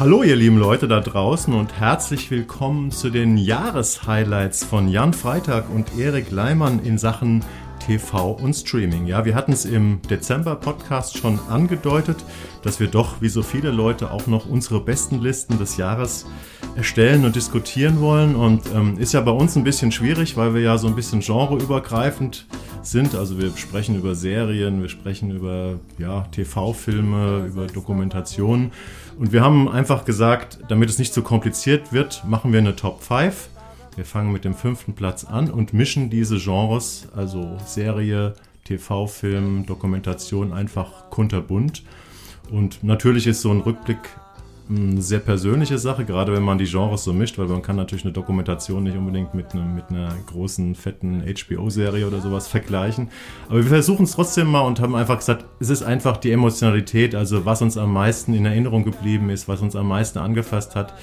Hallo ihr lieben Leute da draußen und herzlich willkommen zu den Jahreshighlights von Jan Freitag und Erik Leimann in Sachen TV und Streaming. Ja, wir hatten es im Dezember Podcast schon angedeutet, dass wir doch wie so viele Leute auch noch unsere besten Listen des Jahres erstellen und diskutieren wollen und ähm, ist ja bei uns ein bisschen schwierig, weil wir ja so ein bisschen genreübergreifend sind. Also wir sprechen über Serien, wir sprechen über ja, TV-Filme, über Dokumentationen. Und wir haben einfach gesagt, damit es nicht zu so kompliziert wird, machen wir eine Top 5. Wir fangen mit dem fünften Platz an und mischen diese Genres, also Serie, TV-Film, Dokumentation, einfach kunterbunt. Und natürlich ist so ein Rückblick eine sehr persönliche Sache, gerade wenn man die Genres so mischt, weil man kann natürlich eine Dokumentation nicht unbedingt mit, ne, mit einer großen, fetten HBO-Serie oder sowas vergleichen. Aber wir versuchen es trotzdem mal und haben einfach gesagt, es ist einfach die Emotionalität, also was uns am meisten in Erinnerung geblieben ist, was uns am meisten angefasst hat.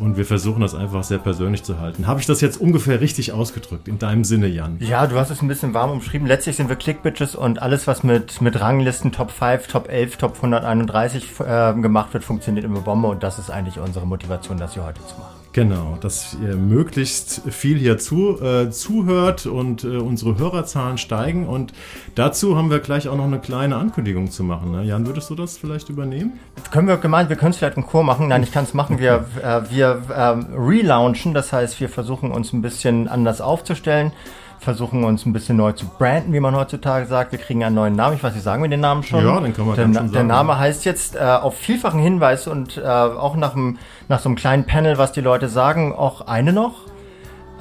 Und wir versuchen das einfach sehr persönlich zu halten. Habe ich das jetzt ungefähr richtig ausgedrückt, in deinem Sinne, Jan? Ja, du hast es ein bisschen warm umschrieben. Letztlich sind wir Clickbitches und alles, was mit, mit Ranglisten Top 5, Top 11, Top 131 äh, gemacht wird, funktioniert immer Bombe. Und das ist eigentlich unsere Motivation, das hier heute zu machen. Genau, dass ihr möglichst viel hier zu, äh, zuhört und äh, unsere Hörerzahlen steigen. Und dazu haben wir gleich auch noch eine kleine Ankündigung zu machen. Ne? Jan, würdest du das vielleicht übernehmen? Können wir gemeint, wir können es vielleicht im Chor machen. Nein, ich kann es machen. Wir, äh, wir äh, relaunchen, das heißt, wir versuchen uns ein bisschen anders aufzustellen versuchen uns ein bisschen neu zu branden, wie man heutzutage sagt. Wir kriegen einen neuen Namen. Ich weiß nicht, sagen wir den Namen schon? Ja, den können wir der, schon sagen. Der Name heißt jetzt äh, auf vielfachen Hinweis und äh, auch nach, dem, nach so einem kleinen Panel, was die Leute sagen, auch eine noch.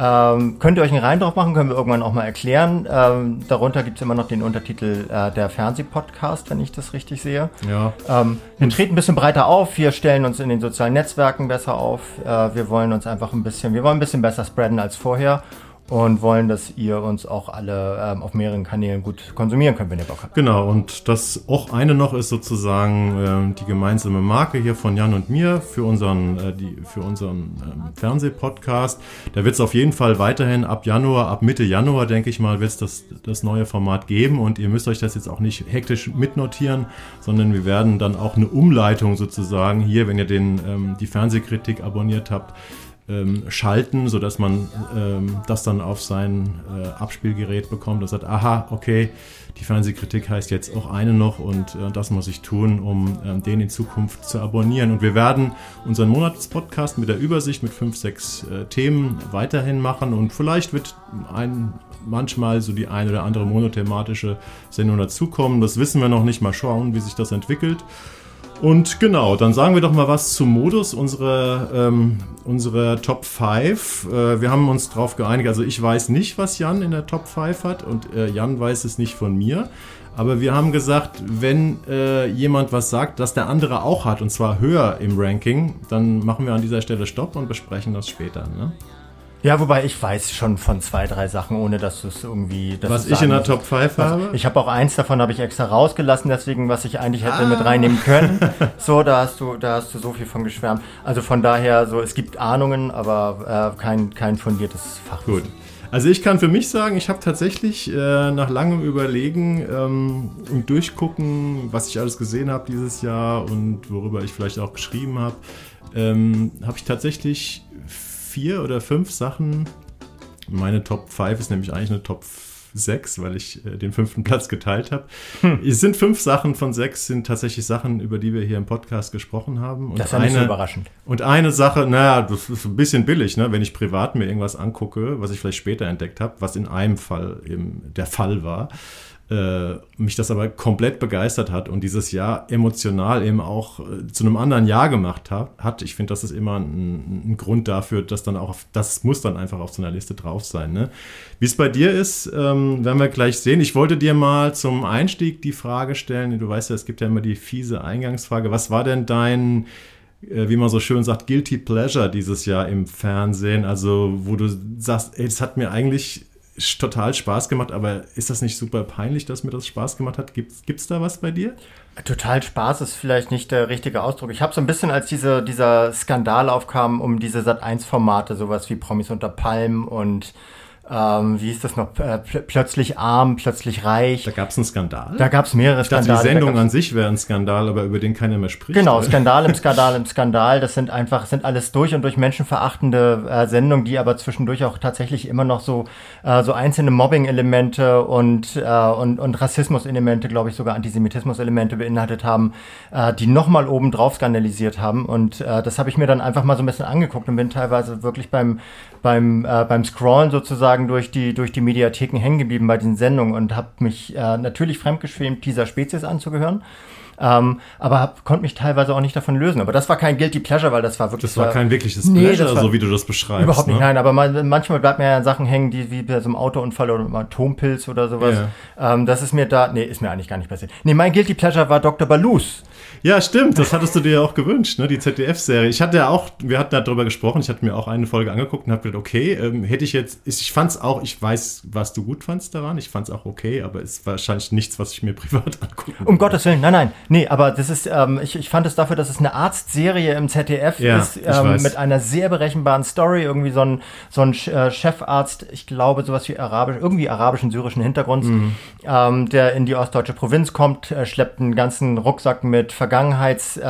Ähm, könnt ihr euch einen Rein drauf machen, können wir irgendwann auch mal erklären. Ähm, darunter gibt es immer noch den Untertitel äh, der Fernsehpodcast, wenn ich das richtig sehe. Ja. Ähm, wir treten ein bisschen breiter auf, wir stellen uns in den sozialen Netzwerken besser auf. Äh, wir wollen uns einfach ein bisschen, wir wollen ein bisschen besser spreaden als vorher und wollen, dass ihr uns auch alle ähm, auf mehreren Kanälen gut konsumieren könnt, wenn ihr Bock habt. Genau, und das auch eine noch ist sozusagen äh, die gemeinsame Marke hier von Jan und mir für unseren, äh, die, für unseren äh, Fernsehpodcast. Da wird es auf jeden Fall weiterhin ab Januar, ab Mitte Januar, denke ich mal, wird es das, das neue Format geben und ihr müsst euch das jetzt auch nicht hektisch mitnotieren, sondern wir werden dann auch eine Umleitung sozusagen hier, wenn ihr den, ähm, die Fernsehkritik abonniert habt, ähm, schalten, sodass man ähm, das dann auf sein äh, Abspielgerät bekommt und sagt, aha, okay, die Fernsehkritik heißt jetzt auch eine noch und äh, das muss ich tun, um äh, den in Zukunft zu abonnieren. Und wir werden unseren Monatspodcast mit der Übersicht mit fünf, sechs äh, Themen weiterhin machen und vielleicht wird ein manchmal so die eine oder andere monothematische Sendung dazukommen. Das wissen wir noch nicht. Mal schauen, wie sich das entwickelt. Und genau, dann sagen wir doch mal was zum Modus unserer, ähm, unserer Top 5. Äh, wir haben uns darauf geeinigt, also ich weiß nicht, was Jan in der Top 5 hat und äh, Jan weiß es nicht von mir. Aber wir haben gesagt, wenn äh, jemand was sagt, das der andere auch hat, und zwar höher im Ranking, dann machen wir an dieser Stelle Stopp und besprechen das später. Ne? Ja, wobei ich weiß schon von zwei, drei Sachen, ohne dass du es irgendwie. was ich in der Top 5 habe? Ich habe auch eins davon, habe ich extra rausgelassen, deswegen, was ich eigentlich hätte ah. mit reinnehmen können. so, da hast du, da hast du so viel von geschwärmt. Also von daher, so, es gibt Ahnungen, aber äh, kein, kein fundiertes Fachwissen. Gut. Also ich kann für mich sagen, ich habe tatsächlich äh, nach langem Überlegen ähm, und Durchgucken, was ich alles gesehen habe dieses Jahr und worüber ich vielleicht auch geschrieben habe, ähm, habe ich tatsächlich vier oder fünf Sachen. Meine Top 5 ist nämlich eigentlich eine Top 6, weil ich äh, den fünften Platz geteilt habe. Hm. Es sind fünf Sachen von sechs, sind tatsächlich Sachen, über die wir hier im Podcast gesprochen haben. Und das ist ja nicht so überraschend. Und eine Sache, naja, das ist ein bisschen billig, ne? wenn ich privat mir irgendwas angucke, was ich vielleicht später entdeckt habe, was in einem Fall eben der Fall war äh, mich das aber komplett begeistert hat und dieses Jahr emotional eben auch äh, zu einem anderen Jahr gemacht hat. hat. Ich finde, das ist immer ein, ein, Grund dafür, dass dann auch, auf, das muss dann einfach auf so einer Liste drauf sein. Ne? Wie es bei dir ist, ähm, werden wir gleich sehen. Ich wollte dir mal zum Einstieg die Frage stellen. Du weißt ja, es gibt ja immer die fiese Eingangsfrage. Was war denn dein äh, wie man so schön sagt, Guilty Pleasure dieses Jahr im Fernsehen. Also, wo du sagst, ey, es hat mir eigentlich total Spaß gemacht, aber ist das nicht super peinlich, dass mir das Spaß gemacht hat? Gibt es da was bei dir? Total Spaß ist vielleicht nicht der richtige Ausdruck. Ich habe so ein bisschen, als diese, dieser Skandal aufkam um diese Sat1-Formate, sowas wie Promis unter Palm und ähm, wie ist das noch, äh, pl plötzlich arm, plötzlich reich. Da gab es einen Skandal? Da gab es mehrere ich dachte, Skandale. Die Sendung an sich wäre ein Skandal, aber über den keiner mehr spricht. Genau, Skandal im Skandal im Skandal. Das sind einfach, sind alles durch und durch menschenverachtende äh, Sendungen, die aber zwischendurch auch tatsächlich immer noch so, äh, so einzelne Mobbing-Elemente und, äh, und, und Rassismus-Elemente, glaube ich, sogar Antisemitismus-Elemente beinhaltet haben, äh, die nochmal oben drauf skandalisiert haben. Und äh, das habe ich mir dann einfach mal so ein bisschen angeguckt und bin teilweise wirklich beim, beim, äh, beim Scrollen sozusagen durch die, durch die Mediatheken hängen geblieben bei diesen Sendungen und habe mich äh, natürlich fremdgeschämt, dieser Spezies anzugehören. Ähm, aber hab, konnte mich teilweise auch nicht davon lösen. Aber das war kein Guilty Pleasure, weil das war wirklich. Das war kein wirkliches Nee, Pleasure, war- so wie du das beschreibst. Überhaupt nicht, ne? nein, aber man, manchmal bleibt mir ja Sachen hängen, die wie bei so einem Autounfall oder einem Atompilz oder sowas. Ähm, das ist mir da, nee, ist mir eigentlich gar nicht passiert. Nee, mein Guilty Pleasure war Dr. Balus. Ja, stimmt, das hattest du dir ja auch gewünscht, ne? die ZDF-Serie. Ich hatte ja auch, wir hatten darüber gesprochen, ich hatte mir auch eine Folge angeguckt und habe gedacht, okay, ähm, hätte ich jetzt, ich, ich fand's auch, ich weiß, was du gut fandst daran, ich fand's auch okay, aber es ist wahrscheinlich nichts, was ich mir privat angucken Um. Gottes Willen, nein, nein. Nee, aber das ist, ähm, ich, ich fand es dafür, dass es eine Arztserie im ZDF Ja, ist, ähm, mit einer sehr berechenbaren Story. Irgendwie so ein, so ein äh, Chefarzt, ich glaube, sowas wie arabisch, irgendwie arabischen, syrischen Hintergrunds, Mhm. ähm, der in die ostdeutsche Provinz kommt, äh, schleppt einen ganzen Rucksack mit Vergangenheitsproblemen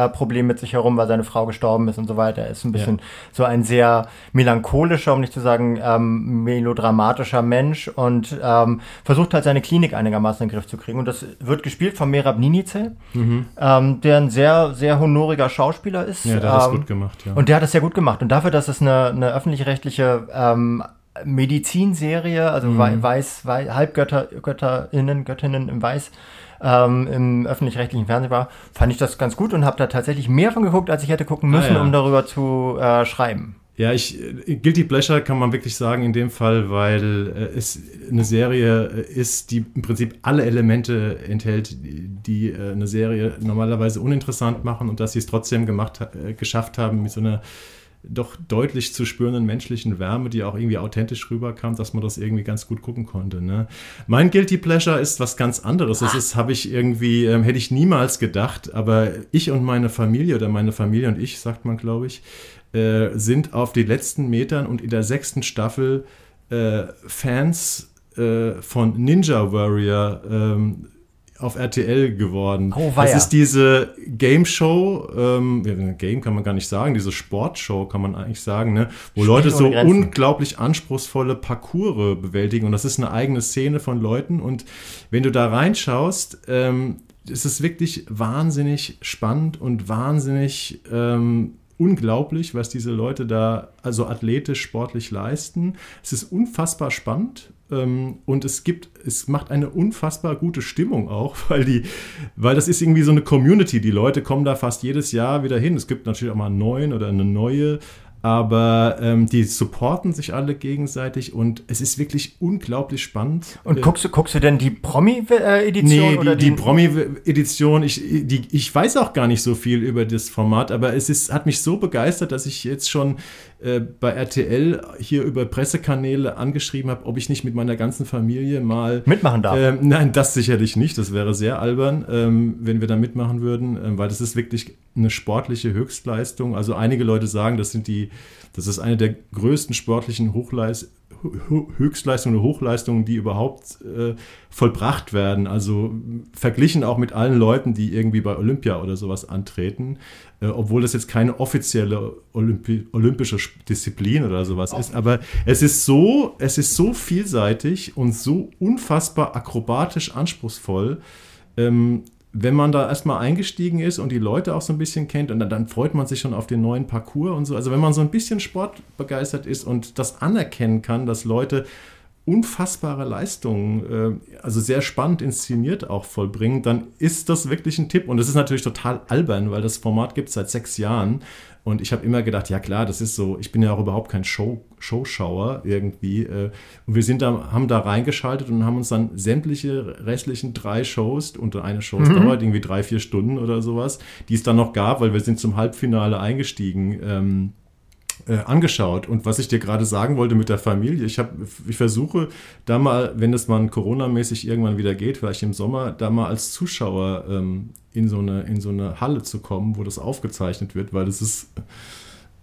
Problemen mit sich herum, weil seine Frau gestorben ist und so weiter. Er ist ein bisschen so ein sehr melancholischer, um nicht zu sagen ähm, melodramatischer Mensch und ähm, versucht halt seine Klinik einigermaßen in den Griff zu kriegen. Und das wird gespielt von Merab Ninice, ähm, der ein sehr, sehr honoriger Schauspieler ist. Ja, der hat das ähm, gut gemacht, ja. Und der hat das sehr gut gemacht. Und dafür, dass es eine, eine öffentlich-rechtliche ähm, Medizinserie, also wei- Weiß, Wei- Halbgötter, Götterinnen, Göttinnen im Weiß, ähm, im öffentlich-rechtlichen Fernsehen war, fand ich das ganz gut und habe da tatsächlich mehr von geguckt, als ich hätte gucken müssen, Ah, ja. um darüber zu äh, schreiben. Ja, ich, äh, Guilty Pleasure kann man wirklich sagen in dem Fall, weil äh, es eine Serie äh, ist, die im Prinzip alle Elemente enthält, die, äh, eine Serie normalerweise uninteressant machen und dass sie es trotzdem gemacht, ha- geschafft haben mit so einer doch deutlich zu spürenden menschlichen Wärme, die auch irgendwie authentisch rüberkam, dass man das irgendwie ganz gut gucken konnte. Ne? Mein Guilty Pleasure ist was ganz anderes. Das ist, habe ich irgendwie, ähm, hätte ich niemals gedacht, aber ich und meine Familie oder meine Familie und ich, sagt man, glaube ich, äh, sind auf die letzten Metern und in der sechsten Staffel äh, Fans äh, von Ninja Warrior ähm, auf RTL geworden. Oh, weia. das ist diese Game Show, ähm, Game kann man gar nicht sagen, diese Sportshow kann man eigentlich sagen, ne? wo Spiel Leute so Grenzen. unglaublich anspruchsvolle Parcours bewältigen und das ist eine eigene Szene von Leuten und wenn du da reinschaust, ähm, es ist wirklich wahnsinnig spannend und wahnsinnig ähm, unglaublich, was diese Leute da also athletisch, sportlich leisten. Es ist unfassbar spannend und es gibt, es macht eine unfassbar gute Stimmung auch, weil die, weil das ist irgendwie so eine Community. Die Leute kommen da fast jedes Jahr wieder hin. Es gibt natürlich auch mal einen neuen oder eine neue. Aber ähm, die supporten sich alle gegenseitig und es ist wirklich unglaublich spannend. Und guckst, du, guckst du denn die Promi-Edition Nee, oder die, die Promi-Edition, ich, die, ich weiß auch gar nicht so viel über das Format, aber es ist, hat mich so begeistert, dass ich jetzt schon äh, bei RTL hier über Pressekanäle angeschrieben habe, ob ich nicht mit meiner ganzen Familie mal mitmachen darf? ähm, nein, das sicherlich nicht. Das wäre sehr albern, ähm, wenn wir da mitmachen würden, ähm, weil das ist wirklich eine sportliche Höchstleistung. Also einige Leute sagen, das sind die, das ist eine der größten sportlichen Hochleist Höchstleistungen oder Hochleistungen, die überhaupt äh, vollbracht werden. Also verglichen auch mit allen Leuten, die irgendwie bei Olympia oder sowas antreten, äh, obwohl das jetzt keine offizielle Olympi olympische Disziplin oder sowas ist. Aber es ist so, es ist so vielseitig und so unfassbar akrobatisch anspruchsvoll. Ähm, wenn man da erstmal eingestiegen ist und die Leute auch so ein bisschen kennt und dann, dann freut man sich schon auf den neuen Parcours und so. Also wenn man so ein bisschen sportbegeistert ist und das anerkennen kann, dass Leute unfassbare Leistungen, äh, also sehr spannend inszeniert auch vollbringen, dann ist das wirklich ein Tipp. Und es ist natürlich total albern, weil das Format gibt es seit sechs Jahren. Und ich habe immer gedacht, ja klar, das ist so, ich bin ja auch überhaupt kein Show, Showschauer irgendwie. Äh, und wir sind da, haben da reingeschaltet und haben uns dann sämtliche restlichen drei Shows, und eine Show dauert irgendwie drei, vier Stunden oder sowas, die es dann noch gab, weil wir sind zum Halbfinale eingestiegen. Ähm, äh, angeschaut. Und was ich dir gerade sagen wollte mit der Familie, ich, hab, ich versuche da mal, wenn es mal Corona-mäßig irgendwann wieder geht, vielleicht im Sommer, da mal als Zuschauer ähm, in, so eine, in so eine Halle zu kommen, wo das aufgezeichnet wird, weil das ist,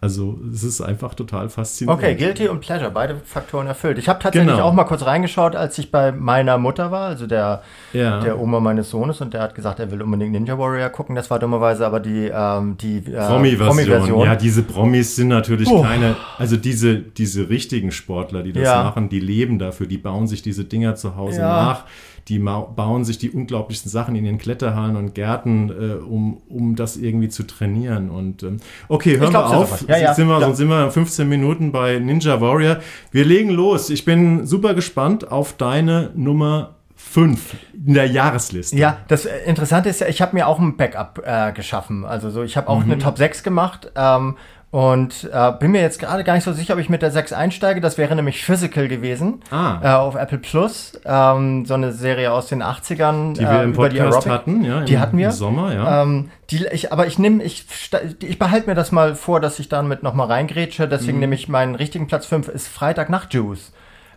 Also es ist einfach total faszinierend. Okay, Guilty und Pleasure, beide Faktoren erfüllt. Ich habe tatsächlich Genau. auch mal kurz reingeschaut, als ich bei meiner Mutter war, also der, Ja. der Oma meines Sohnes, und der hat gesagt, er will unbedingt Ninja Warrior gucken. Das war dummerweise aber die, ähm, die äh, Promi-Version. Promi-Version. ja, diese Promis sind natürlich Puh. keine, also diese, diese richtigen Sportler, die das Ja. machen, die leben dafür, die bauen sich diese Dinger zu Hause Ja. nach, die bauen sich die unglaublichsten Sachen in den Kletterhallen und Gärten, äh, um, um das irgendwie zu trainieren. Und ähm, okay, hören wir glaub, auf. Ja, ja. Jetzt sind wir, Ja. sonst sind wir 15 Minuten bei Ninja Warrior. Wir legen los. Ich bin super gespannt auf deine Nummer 5 in der Jahresliste. Ja, das äh, Interessante ist ja, ich habe mir auch ein Backup äh, geschaffen. Also so, ich habe auch Mhm. eine Top 6 gemacht ähm, und äh, bin mir jetzt gerade gar nicht so sicher, ob ich mit der 6 einsteige. Das wäre nämlich Physical gewesen Ah. äh, auf Apple Plus. Ähm, so eine Serie aus den 80ern. Die wir äh, im die Podcast Aerobic. hatten, ja, Die hatten wir. im Sommer, ja. Ähm, die, ich, aber ich nehme, ich, ich behalte mir das mal vor, dass ich damit nochmal reingrätsche. Mhm. Deswegen nehme ich meinen richtigen Platz 5 ist Freitag Nacht Juice.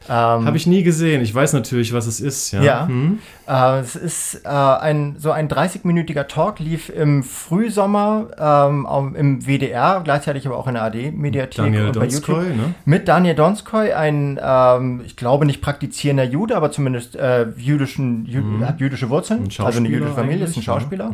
Ähm, Habe ich nie gesehen. Ich weiß natürlich, was es ist. Ja. Ja. Hm? Äh, es ist äh, ein so ein 30-minütiger Talk, lief im Frühsommer ähm, im WDR, gleichzeitig aber auch in der AD-Mediathek Daniel und bei Donskoy, YouTube. ne? Mit Daniel Donskoy, ein, ähm, ich glaube nicht praktizierender Jude, aber zumindest äh, jüdischen, Jü hat jüdische Wurzeln, Mhm. Also eine Schauspieler jüdische Familie, ist ein eigentlich, ja. Schauspieler.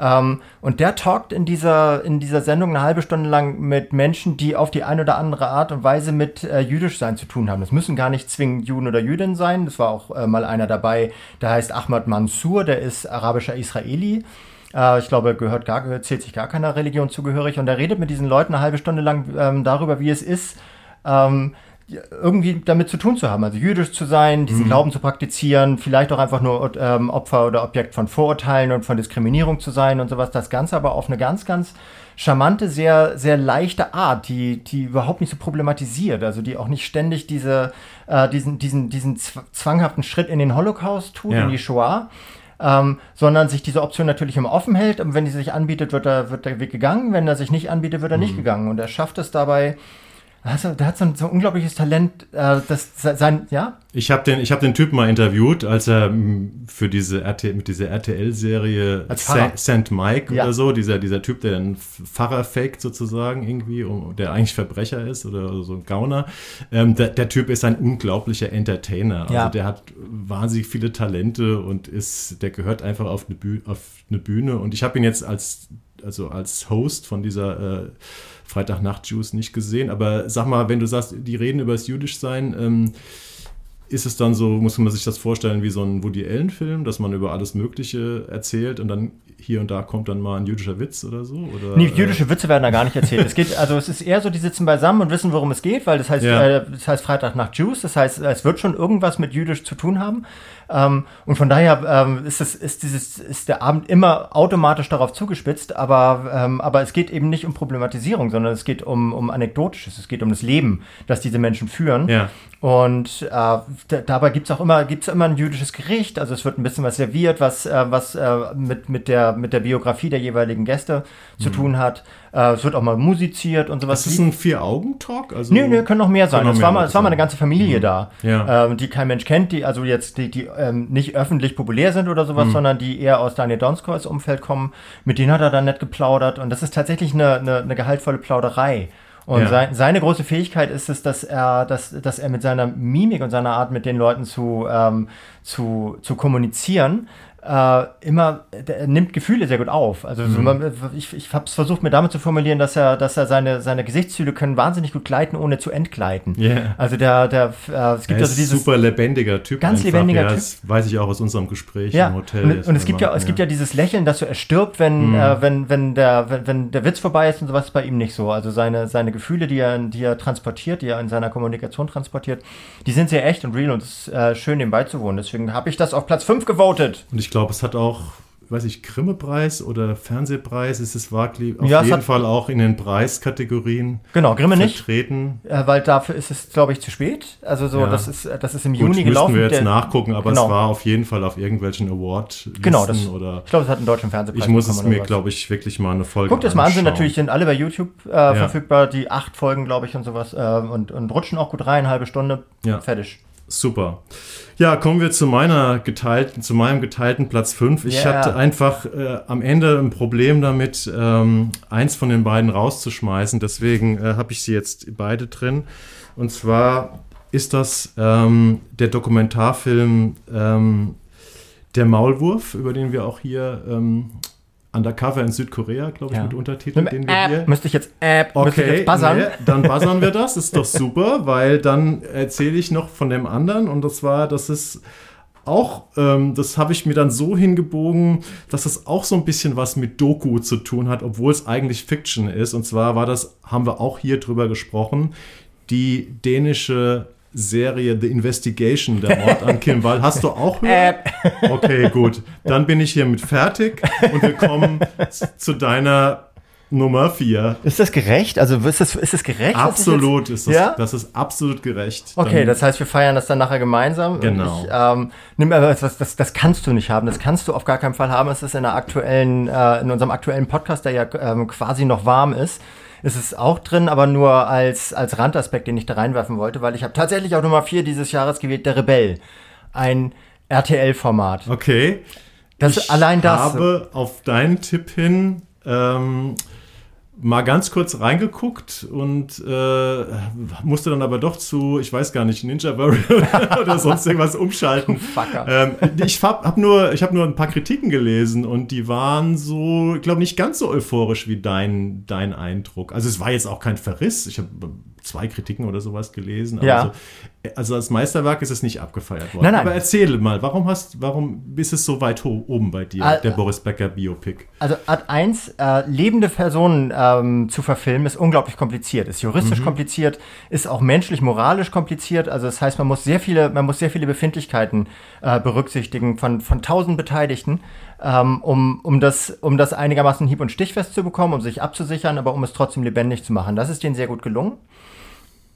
Ähm, und der talkt in dieser, in dieser Sendung eine halbe Stunde lang mit Menschen, die auf die eine oder andere Art und Weise mit äh, jüdisch sein zu tun haben. Das müssen gar nicht zwingend Juden oder Jüdinnen sein. Das war auch äh, mal einer dabei, der heißt Ahmad Mansour, der ist arabischer Israeli. Äh, ich glaube, gehört gar, zählt sich gar keiner Religion zugehörig. Und er redet mit diesen Leuten eine halbe Stunde lang ähm, darüber, wie es ist, ähm, irgendwie damit zu tun zu haben, also jüdisch zu sein, diesen Glauben zu praktizieren, vielleicht auch einfach nur ähm, Opfer oder Objekt von Vorurteilen und von Diskriminierung zu sein und sowas. Das Ganze aber auf eine ganz, ganz charmante, sehr, sehr leichte Art, die, die überhaupt nicht so problematisiert, also die auch nicht ständig diese, äh, diesen, diesen, diesen zw- zwanghaften Schritt in den Holocaust tut, Ja. in die Shoah. Ähm, sondern sich diese Option natürlich immer offen hält. Und wenn die sich anbietet, wird, er, wird der Weg gegangen. Wenn er sich nicht anbietet, wird er nicht gegangen. Und er schafft es dabei. Also, der hat so ein, so ein unglaubliches Talent, äh, das se- sein, ja, Ich habe den, ich hab den Typen mal interviewt, als er m, für diese RT, mit dieser RTL-Serie. St. Mike Ja. oder so, dieser, dieser Typ, der einen Pfarrer faked sozusagen irgendwie, um, der eigentlich Verbrecher ist oder so ein Gauner. Ähm, der, der Typ ist ein unglaublicher Entertainer. Also Ja. der hat wahnsinnig viele Talente und ist, der gehört einfach auf eine, Bühne, auf eine Bühne. Und ich habe ihn jetzt als, also als Host von dieser äh, Freitagnacht-Juice nicht gesehen. Aber sag mal, wenn du sagst, die reden über das Jüdischsein, ähm, ist es dann so, muss man sich das vorstellen wie so ein Woody Allen-Film, dass man über alles Mögliche erzählt und dann hier und da kommt dann mal ein jüdischer Witz oder so? Oder, Nee, jüdische Witze werden da gar nicht erzählt. es geht, also es ist eher so, die sitzen beisammen und wissen, worum es geht, weil das heißt, Ja. äh, das heißt Freitag nach Jews, das heißt, es wird schon irgendwas mit jüdisch zu tun haben. Ähm, und von daher ähm, ist, es, ist, dieses, ist der Abend immer automatisch darauf zugespitzt, aber, ähm, aber es geht eben nicht um Problematisierung, sondern es geht um, um Anekdotisches, es geht um das Leben, das diese Menschen führen. Ja. Und äh, da, dabei gibt's auch immer, gibt's immer ein jüdisches Gericht. Also es wird ein bisschen was serviert, was, äh, was äh, mit, mit, der, mit der Biografie der jeweiligen Gäste zu tun hat. Äh, es wird auch mal musiziert und sowas. Ist das ein Vier-Augen-Talk? Also, Nö, nö, können noch mehr sein. Noch Es war, mal, es war mal eine ganze Familie da, Ja. ähm, die kein Mensch kennt, die also jetzt die, die ähm, nicht öffentlich populär sind oder sowas, Mhm. sondern die eher aus Daniel Donskoys Umfeld kommen. Mit denen hat er dann nett geplaudert und das ist tatsächlich eine, eine, eine gehaltvolle Plauderei. Und Ja. sein, seine große Fähigkeit ist es, dass er, dass, dass er mit seiner Mimik und seiner Art, mit den Leuten zu, ähm, zu, zu kommunizieren, äh, immer, der, er nimmt Gefühle sehr gut auf. Also Mhm. man, ich, ich habe es versucht, mir damit zu formulieren, dass er, dass er seine, seine Gesichtszüge können wahnsinnig gut gleiten, ohne zu entgleiten. Ja. Also der, der, äh, es gibt also dieses super lebendiger Typ. Ganz einfach. lebendiger ja, Typ. Das weiß ich auch aus unserem Gespräch ja, im Hotel. und, und es gibt ja, es gibt ja dieses Lächeln, dass so er stirbt, wenn, äh, wenn, wenn der, wenn, wenn der Witz vorbei ist und sowas ist bei ihm nicht so. Also seine, seine Gefühle, die er, die er transportiert, die er in seiner Kommunikation transportiert, die sind sehr echt und real und es ist äh, schön, dem beizuwohnen. Deswegen habe ich das auf Platz 5 gewotet. Und ich glaube, es hat auch, weiß ich, Grimme-Preis oder Fernsehpreis ist es war auf Ja, jeden Fall auch in den Preiskategorien Genau, Grimme nicht, vertreten. äh, weil dafür ist es, glaube ich, zu spät. Also so, Ja. das ist, äh, das ist im Gut, Juni müssten gelaufen. wir jetzt nachgucken, aber genau. es war auf jeden Fall auf irgendwelchen Award-Listen Genau, das, oder ich glaube, es hat einen deutschen Fernsehpreis ich muss es mir, glaube ich, wirklich mal eine Folge Guckt es mal an, sind natürlich sind alle bei YouTube äh, verfügbar, die acht Folgen, glaube ich, und sowas, äh, und, und rutschen auch gut rein, halbe Stunde, Ja. fertig. Super. Ja, kommen wir zu meiner geteilten, zu meinem geteilten Platz 5. Ich Yeah. hatte einfach äh, am Ende ein Problem damit, ähm, eins von den beiden rauszuschmeißen. Deswegen äh, habe ich sie jetzt beide drin. Und zwar ist das ähm, der Dokumentarfilm ähm, Der Maulwurf, über den wir auch hier ähm, Undercover in Südkorea, glaube ich, Ja. mit Untertiteln, Mit den wir hier App, müsste ich jetzt App, müsste ich Okay, jetzt buzzern? nee, dann buzzern wir das, ist doch super, weil dann erzähle ich noch von dem anderen und das war, das ist auch, ähm, das habe ich mir dann so hingebogen, dass es auch so ein bisschen was mit Doku zu tun hat, obwohl es eigentlich Fiction ist. Und zwar war das, haben wir auch hier drüber gesprochen, die dänische Serie The Investigation, der Mord an Kim Wall. Hast du auch gehört? Okay, gut. Dann bin ich hiermit fertig und wir kommen zu deiner Nummer 4. Ist das gerecht? Also ist das, ist das gerecht? Absolut ist das, Ja? das ist absolut gerecht. Okay, Dann- das heißt, wir feiern das dann nachher gemeinsam. Genau. Ich, ähm, nimm aber was, das, das kannst du nicht haben. Das kannst du auf gar keinen Fall haben. Es ist in der aktuellen, äh, in unserem aktuellen Podcast, der ja ähm, quasi noch warm ist, ist es auch drin, aber nur als, als Randaspekt, den ich da reinwerfen wollte, weil ich habe tatsächlich auch Nummer 4 dieses Jahres gewählt, Der Rebell. Ein RTL-Format. Okay. Das ich allein das. habe auf deinen Tipp hin ähm, mal ganz kurz reingeguckt und äh, musste dann aber doch zu, ich weiß gar nicht, Ninja Warrior oder sonst irgendwas umschalten. Ähm, ich habe hab nur, ich hab nur ein paar Kritiken gelesen und die waren so, ich glaube, nicht ganz so euphorisch wie dein, dein Eindruck. Also es war jetzt auch kein Verriss. Ich habe zwei Kritiken oder sowas gelesen. Ja. so, also als Meisterwerk ist es nicht abgefeiert worden. Nein, nein. Aber erzähle mal, warum hast, warum ist es so weit oben bei dir, Al- der Boris Becker Biopic? Also Art 1, äh, lebende Personen ähm, zu verfilmen, ist unglaublich kompliziert. Ist juristisch kompliziert, ist auch menschlich, moralisch kompliziert. Also das heißt, man muss sehr viele, man muss sehr viele Befindlichkeiten äh, berücksichtigen von, von tausend Beteiligten, ähm, um, um, das, um das einigermaßen hieb- und stichfest zu bekommen, um sich abzusichern, aber um es trotzdem lebendig zu machen. Das ist denen sehr gut gelungen.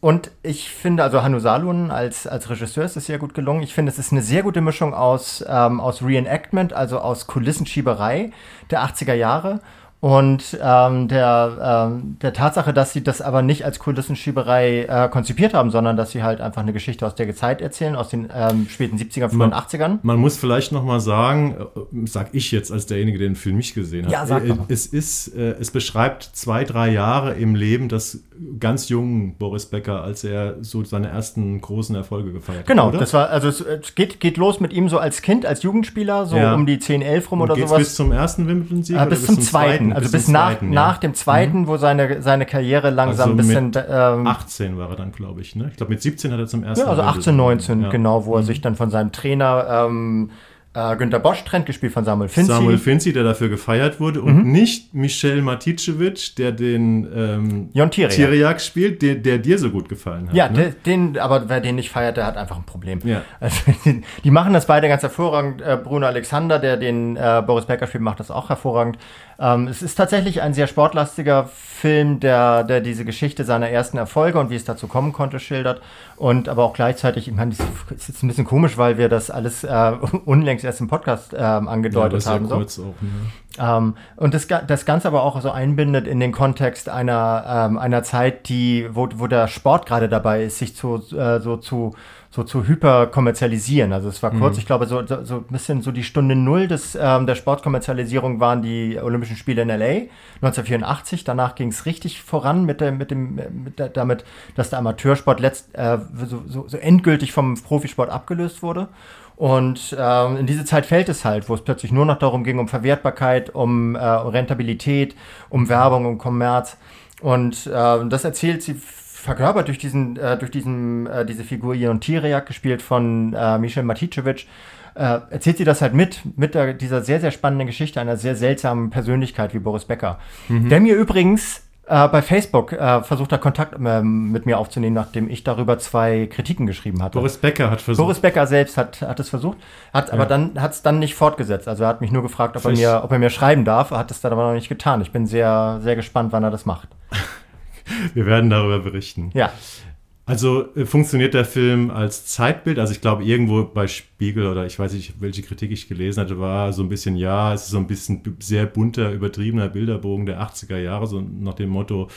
Und ich finde, also Hannu Salun als, als Regisseur ist es sehr gut gelungen. Ich finde, es ist eine sehr gute Mischung aus, ähm, aus Reenactment, also aus Kulissenschieberei der 80er Jahre und ähm, der, ähm, der Tatsache, dass sie das aber nicht als Kulissenschieberei äh, konzipiert haben, sondern dass sie halt einfach eine Geschichte aus der Zeit erzählen, aus den ähm, späten 70ern, frühen Man- 80ern. Man muss vielleicht noch mal sagen, äh, sag ich jetzt als derjenige, der den Film nicht gesehen hat. Ja, sag äh, es ist, äh, es beschreibt zwei, drei Jahre im Leben des ganz jungen Boris Becker, als er so seine ersten großen Erfolge gefeiert hat. Genau, oder? das war, also es, es geht, geht los mit ihm so als Kind, als Jugendspieler, so Ja. um die 10, 11 rum Und oder sowas. bis zum ersten Wimbledon-Sieg? Äh, oder bis zum zweiten, also bis, zum nach, zweiten, ja. nach dem zweiten, wo seine, seine Karriere langsam Also ein bisschen. mit Ähm, 18 war er dann, glaube ich. Ne? Ich glaube, mit 17 hat er zum ersten ja, also Wimbledon 18, 19, gewonnen. Ja. Mhm. genau, wo er sich dann von seinem Trainer ähm, äh, Günter Bosch trennt, gespielt von Samuel Finzi. Samuel Finzi, der dafür gefeiert wurde und nicht Michel Maticevic, der den ähm, Jon Tiriak. Tiriak spielt, der, der dir so gut gefallen hat. ja, ne? den, den, aber wer den nicht feiert, der hat einfach ein Problem. Ja. Also, die, die machen das beide ganz hervorragend. Äh, Bruno Alexander, der den äh, Boris Becker spielt, macht das auch hervorragend. Ähm, es ist tatsächlich ein sehr sportlastiger Film, der, der diese Geschichte seiner ersten Erfolge und wie es dazu kommen konnte schildert. Und aber auch gleichzeitig, ich meine, das ist jetzt ein bisschen komisch, weil wir das alles äh, unlängst erst im Podcast Ja, angedeutet ja haben. so. kurz auch. Ne? Ähm, und das, das Ganze aber auch so einbindet in den Kontext einer, ähm, einer Zeit, die, wo, wo der Sport gerade dabei ist, sich zu, äh, so zu, so zu hyperkommerzialisieren. Also es war kurz, ich glaube, so, so, so ein bisschen so die Stunde Null des, ähm, der Sportkommerzialisierung waren die Olympischen Spiele in LA 1984. Danach ging es richtig voran mit, dem, mit dem, mit der, damit, dass der Amateursport letzt, äh, so, so, so endgültig vom Profisport abgelöst wurde. Und ähm, in diese Zeit fällt es halt, wo es plötzlich nur noch darum ging, um Verwertbarkeit, um äh, Rentabilität, um Werbung, um Kommerz. Und äh, das erzählt sie verkörpert durch diesen, äh, durch diesen, äh, diese Figur Ion Tiriak, gespielt von äh, Michel Maticevic, äh, erzählt sie das halt mit, mit der, dieser sehr, sehr spannenden Geschichte einer sehr seltsamen Persönlichkeit wie Boris Becker. Der mir übrigens äh, bei Facebook äh, versucht hat, Kontakt ähm, mit mir aufzunehmen, nachdem ich darüber zwei Kritiken geschrieben hatte. Boris Becker hat versucht. Boris Becker selbst hat, hat es versucht, hat aber dann hat es dann nicht fortgesetzt. Also er hat mich nur gefragt, ob er, mir, ob er mir schreiben darf, er hat es dann aber noch nicht getan. Ich bin sehr, sehr gespannt, wann er das macht. Wir werden darüber berichten. Ja. Also äh, funktioniert der Film als Zeitbild? Also ich glaube, irgendwo bei Spiegel oder ich weiß nicht, welche Kritik ich gelesen hatte, war so ein bisschen, ja, es ist so ein bisschen sehr bunter, übertriebener Bilderbogen der 80er Jahre, so nach dem Motto,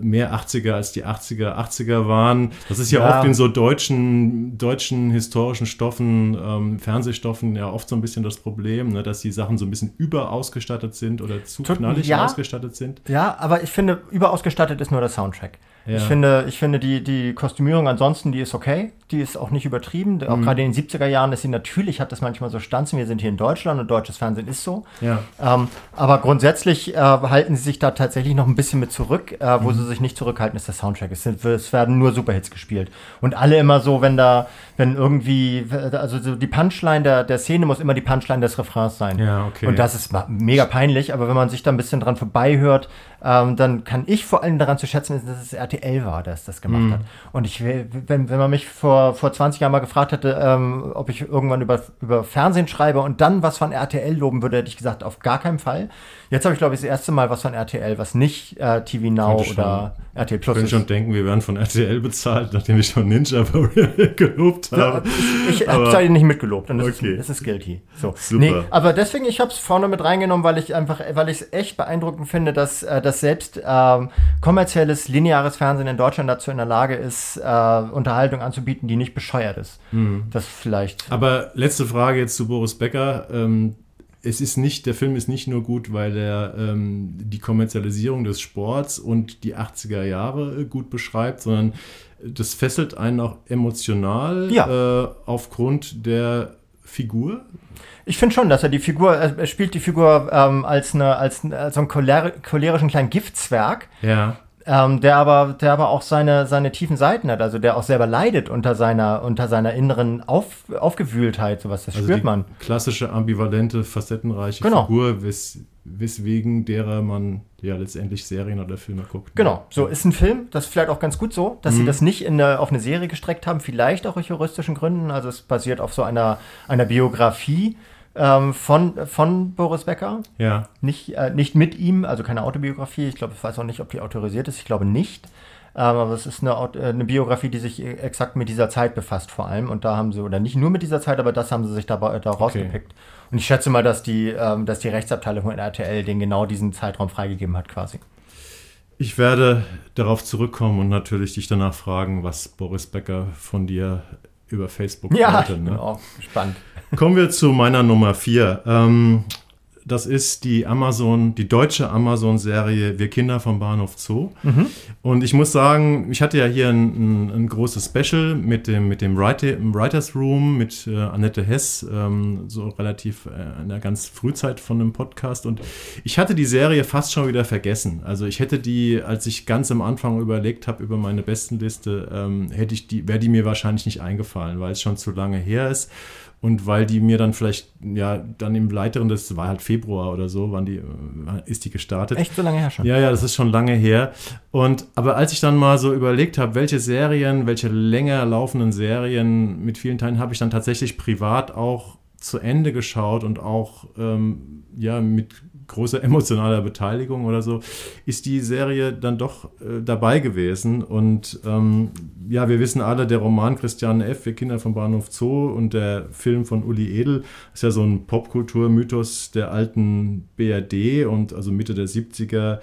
mehr 80er als die 80er 80er waren. Das ist ja, ja. oft in so deutschen, deutschen historischen Stoffen, ähm, Fernsehstoffen ja oft so ein bisschen das Problem, ne, dass die Sachen so ein bisschen überausgestattet sind oder zu knallig ja, ausgestattet sind. Ja, aber ich finde, überausgestattet ist nur der Soundtrack. Ja. Ich finde, ich finde die, die Kostümierung ansonsten, die ist okay. Die ist auch nicht übertrieben. Mhm. Auch gerade in den 70er Jahren ist sie natürlich, hat das manchmal so Stanzen. Wir sind hier in Deutschland und deutsches Fernsehen ist so. Ja. Ähm, aber grundsätzlich äh, halten sie sich da tatsächlich noch ein bisschen mit zurück. Äh, wo mhm. sie sich nicht zurückhalten, ist der Soundtrack. Es, sind, es werden nur Superhits gespielt. Und alle immer so, wenn da, wenn irgendwie, also so die Punchline der, der Szene muss immer die Punchline des Refrains sein. Ja, okay. Und das ist mega peinlich, aber wenn man sich da ein bisschen dran vorbeihört, ähm, dann kann ich vor allem daran zu schätzen wissen, dass es RTL war, das das gemacht mhm. hat. Und ich, wenn, wenn man mich vor, vor 20 Jahren mal gefragt hätte, ähm, ob ich irgendwann über, über Fernsehen schreibe und dann was von RTL loben würde, hätte ich gesagt, auf gar keinen Fall. Jetzt habe ich, glaube ich, das erste Mal was von RTL, was nicht äh, TV Now oder RTL Plus ist. Ich könnte schon denken, wir werden von RTL bezahlt, nachdem ich schon Ninja gelobt habe. Ja, ich ich habe es nicht mitgelobt und das, okay. ist, das ist guilty. So. Super. Nee, aber deswegen, ich habe es vorne mit reingenommen, weil ich einfach, weil ich es echt beeindruckend finde, dass, äh, dass selbst ähm, kommerzielles, lineares Fernsehen in Deutschland dazu in der Lage ist, äh, Unterhaltung anzubieten, die nicht bescheuert ist. Mhm. Das vielleicht. Aber letzte Frage jetzt zu Boris Becker. Ähm, es ist nicht, der Film ist nicht nur gut, weil er ähm, die Kommerzialisierung des Sports und die 80er Jahre äh, gut beschreibt, sondern das fesselt einen auch emotional ja. äh, aufgrund der Figur. Ich finde schon, dass er die Figur, er spielt die Figur ähm, als, eine, als, als so einen choler cholerischen kleinen Giftzwerg. Ja. Ähm, der aber, der aber auch seine, seine tiefen Seiten hat, also der auch selber leidet unter seiner, unter seiner inneren Auf, Aufgewühltheit, sowas, das also spürt man. Klassische, ambivalente, facettenreiche genau. Figur, wes, weswegen derer man ja letztendlich Serien oder Filme guckt. Genau, so ist ein Film, das ist vielleicht auch ganz gut so, dass mhm. sie das nicht in eine, auf eine Serie gestreckt haben, vielleicht auch aus juristischen Gründen, also es basiert auf so einer, einer Biografie ähm, von, von Boris Becker. Ja. Nicht, äh, nicht mit ihm, also keine Autobiografie. Ich glaube, ich weiß auch nicht, ob die autorisiert ist. Ich glaube nicht. Ähm, aber es ist eine, äh, eine, Biografie, die sich exakt mit dieser Zeit befasst, vor allem. Und da haben sie, oder nicht nur mit dieser Zeit, aber das haben sie sich da, da okay. rausgepickt. Und ich schätze mal, dass die, ähm, dass die Rechtsabteilung von RTL den genau diesen Zeitraum freigegeben hat, quasi. Ich werde darauf zurückkommen und natürlich dich danach fragen, was Boris Becker von dir über Facebook ja, wollte. Ne? Spannend. Kommen wir zu meiner Nummer vier. Ähm, das ist die Amazon, die deutsche Amazon-Serie Wir Kinder vom Bahnhof Zoo. Mhm. Und ich muss sagen, ich hatte ja hier ein, ein, ein großes Special mit dem, mit dem Writer, Writers Room, mit äh, Annette Hess, ähm, so relativ äh, in der ganz Frühzeit von dem Podcast. Und ich hatte die Serie fast schon wieder vergessen. Also ich hätte die, als ich ganz am Anfang überlegt habe über meine besten Liste, ähm, hätte ich die, wäre die mir wahrscheinlich nicht eingefallen, weil es schon zu lange her ist und weil die mir dann vielleicht, ja, dann im Weiteren, das war halt Februar oder so, wann die, äh, ist die gestartet. Echt so lange her schon? Ja, ja, das ist schon lange her. Und, aber als ich dann mal so überlegt habe, welche Serien, welche länger laufenden Serien mit vielen Teilen habe ich dann tatsächlich privat auch zu Ende geschaut und auch, ähm, ja, mit großer emotionaler Beteiligung oder so, ist die Serie dann doch äh, dabei gewesen. Und ähm, ja, wir wissen alle, der Roman Christiane F., Wir Kinder vom Bahnhof Zoo und der Film von Uli Edel ist ja so ein Popkulturmythos der alten BRD und also Mitte der 70er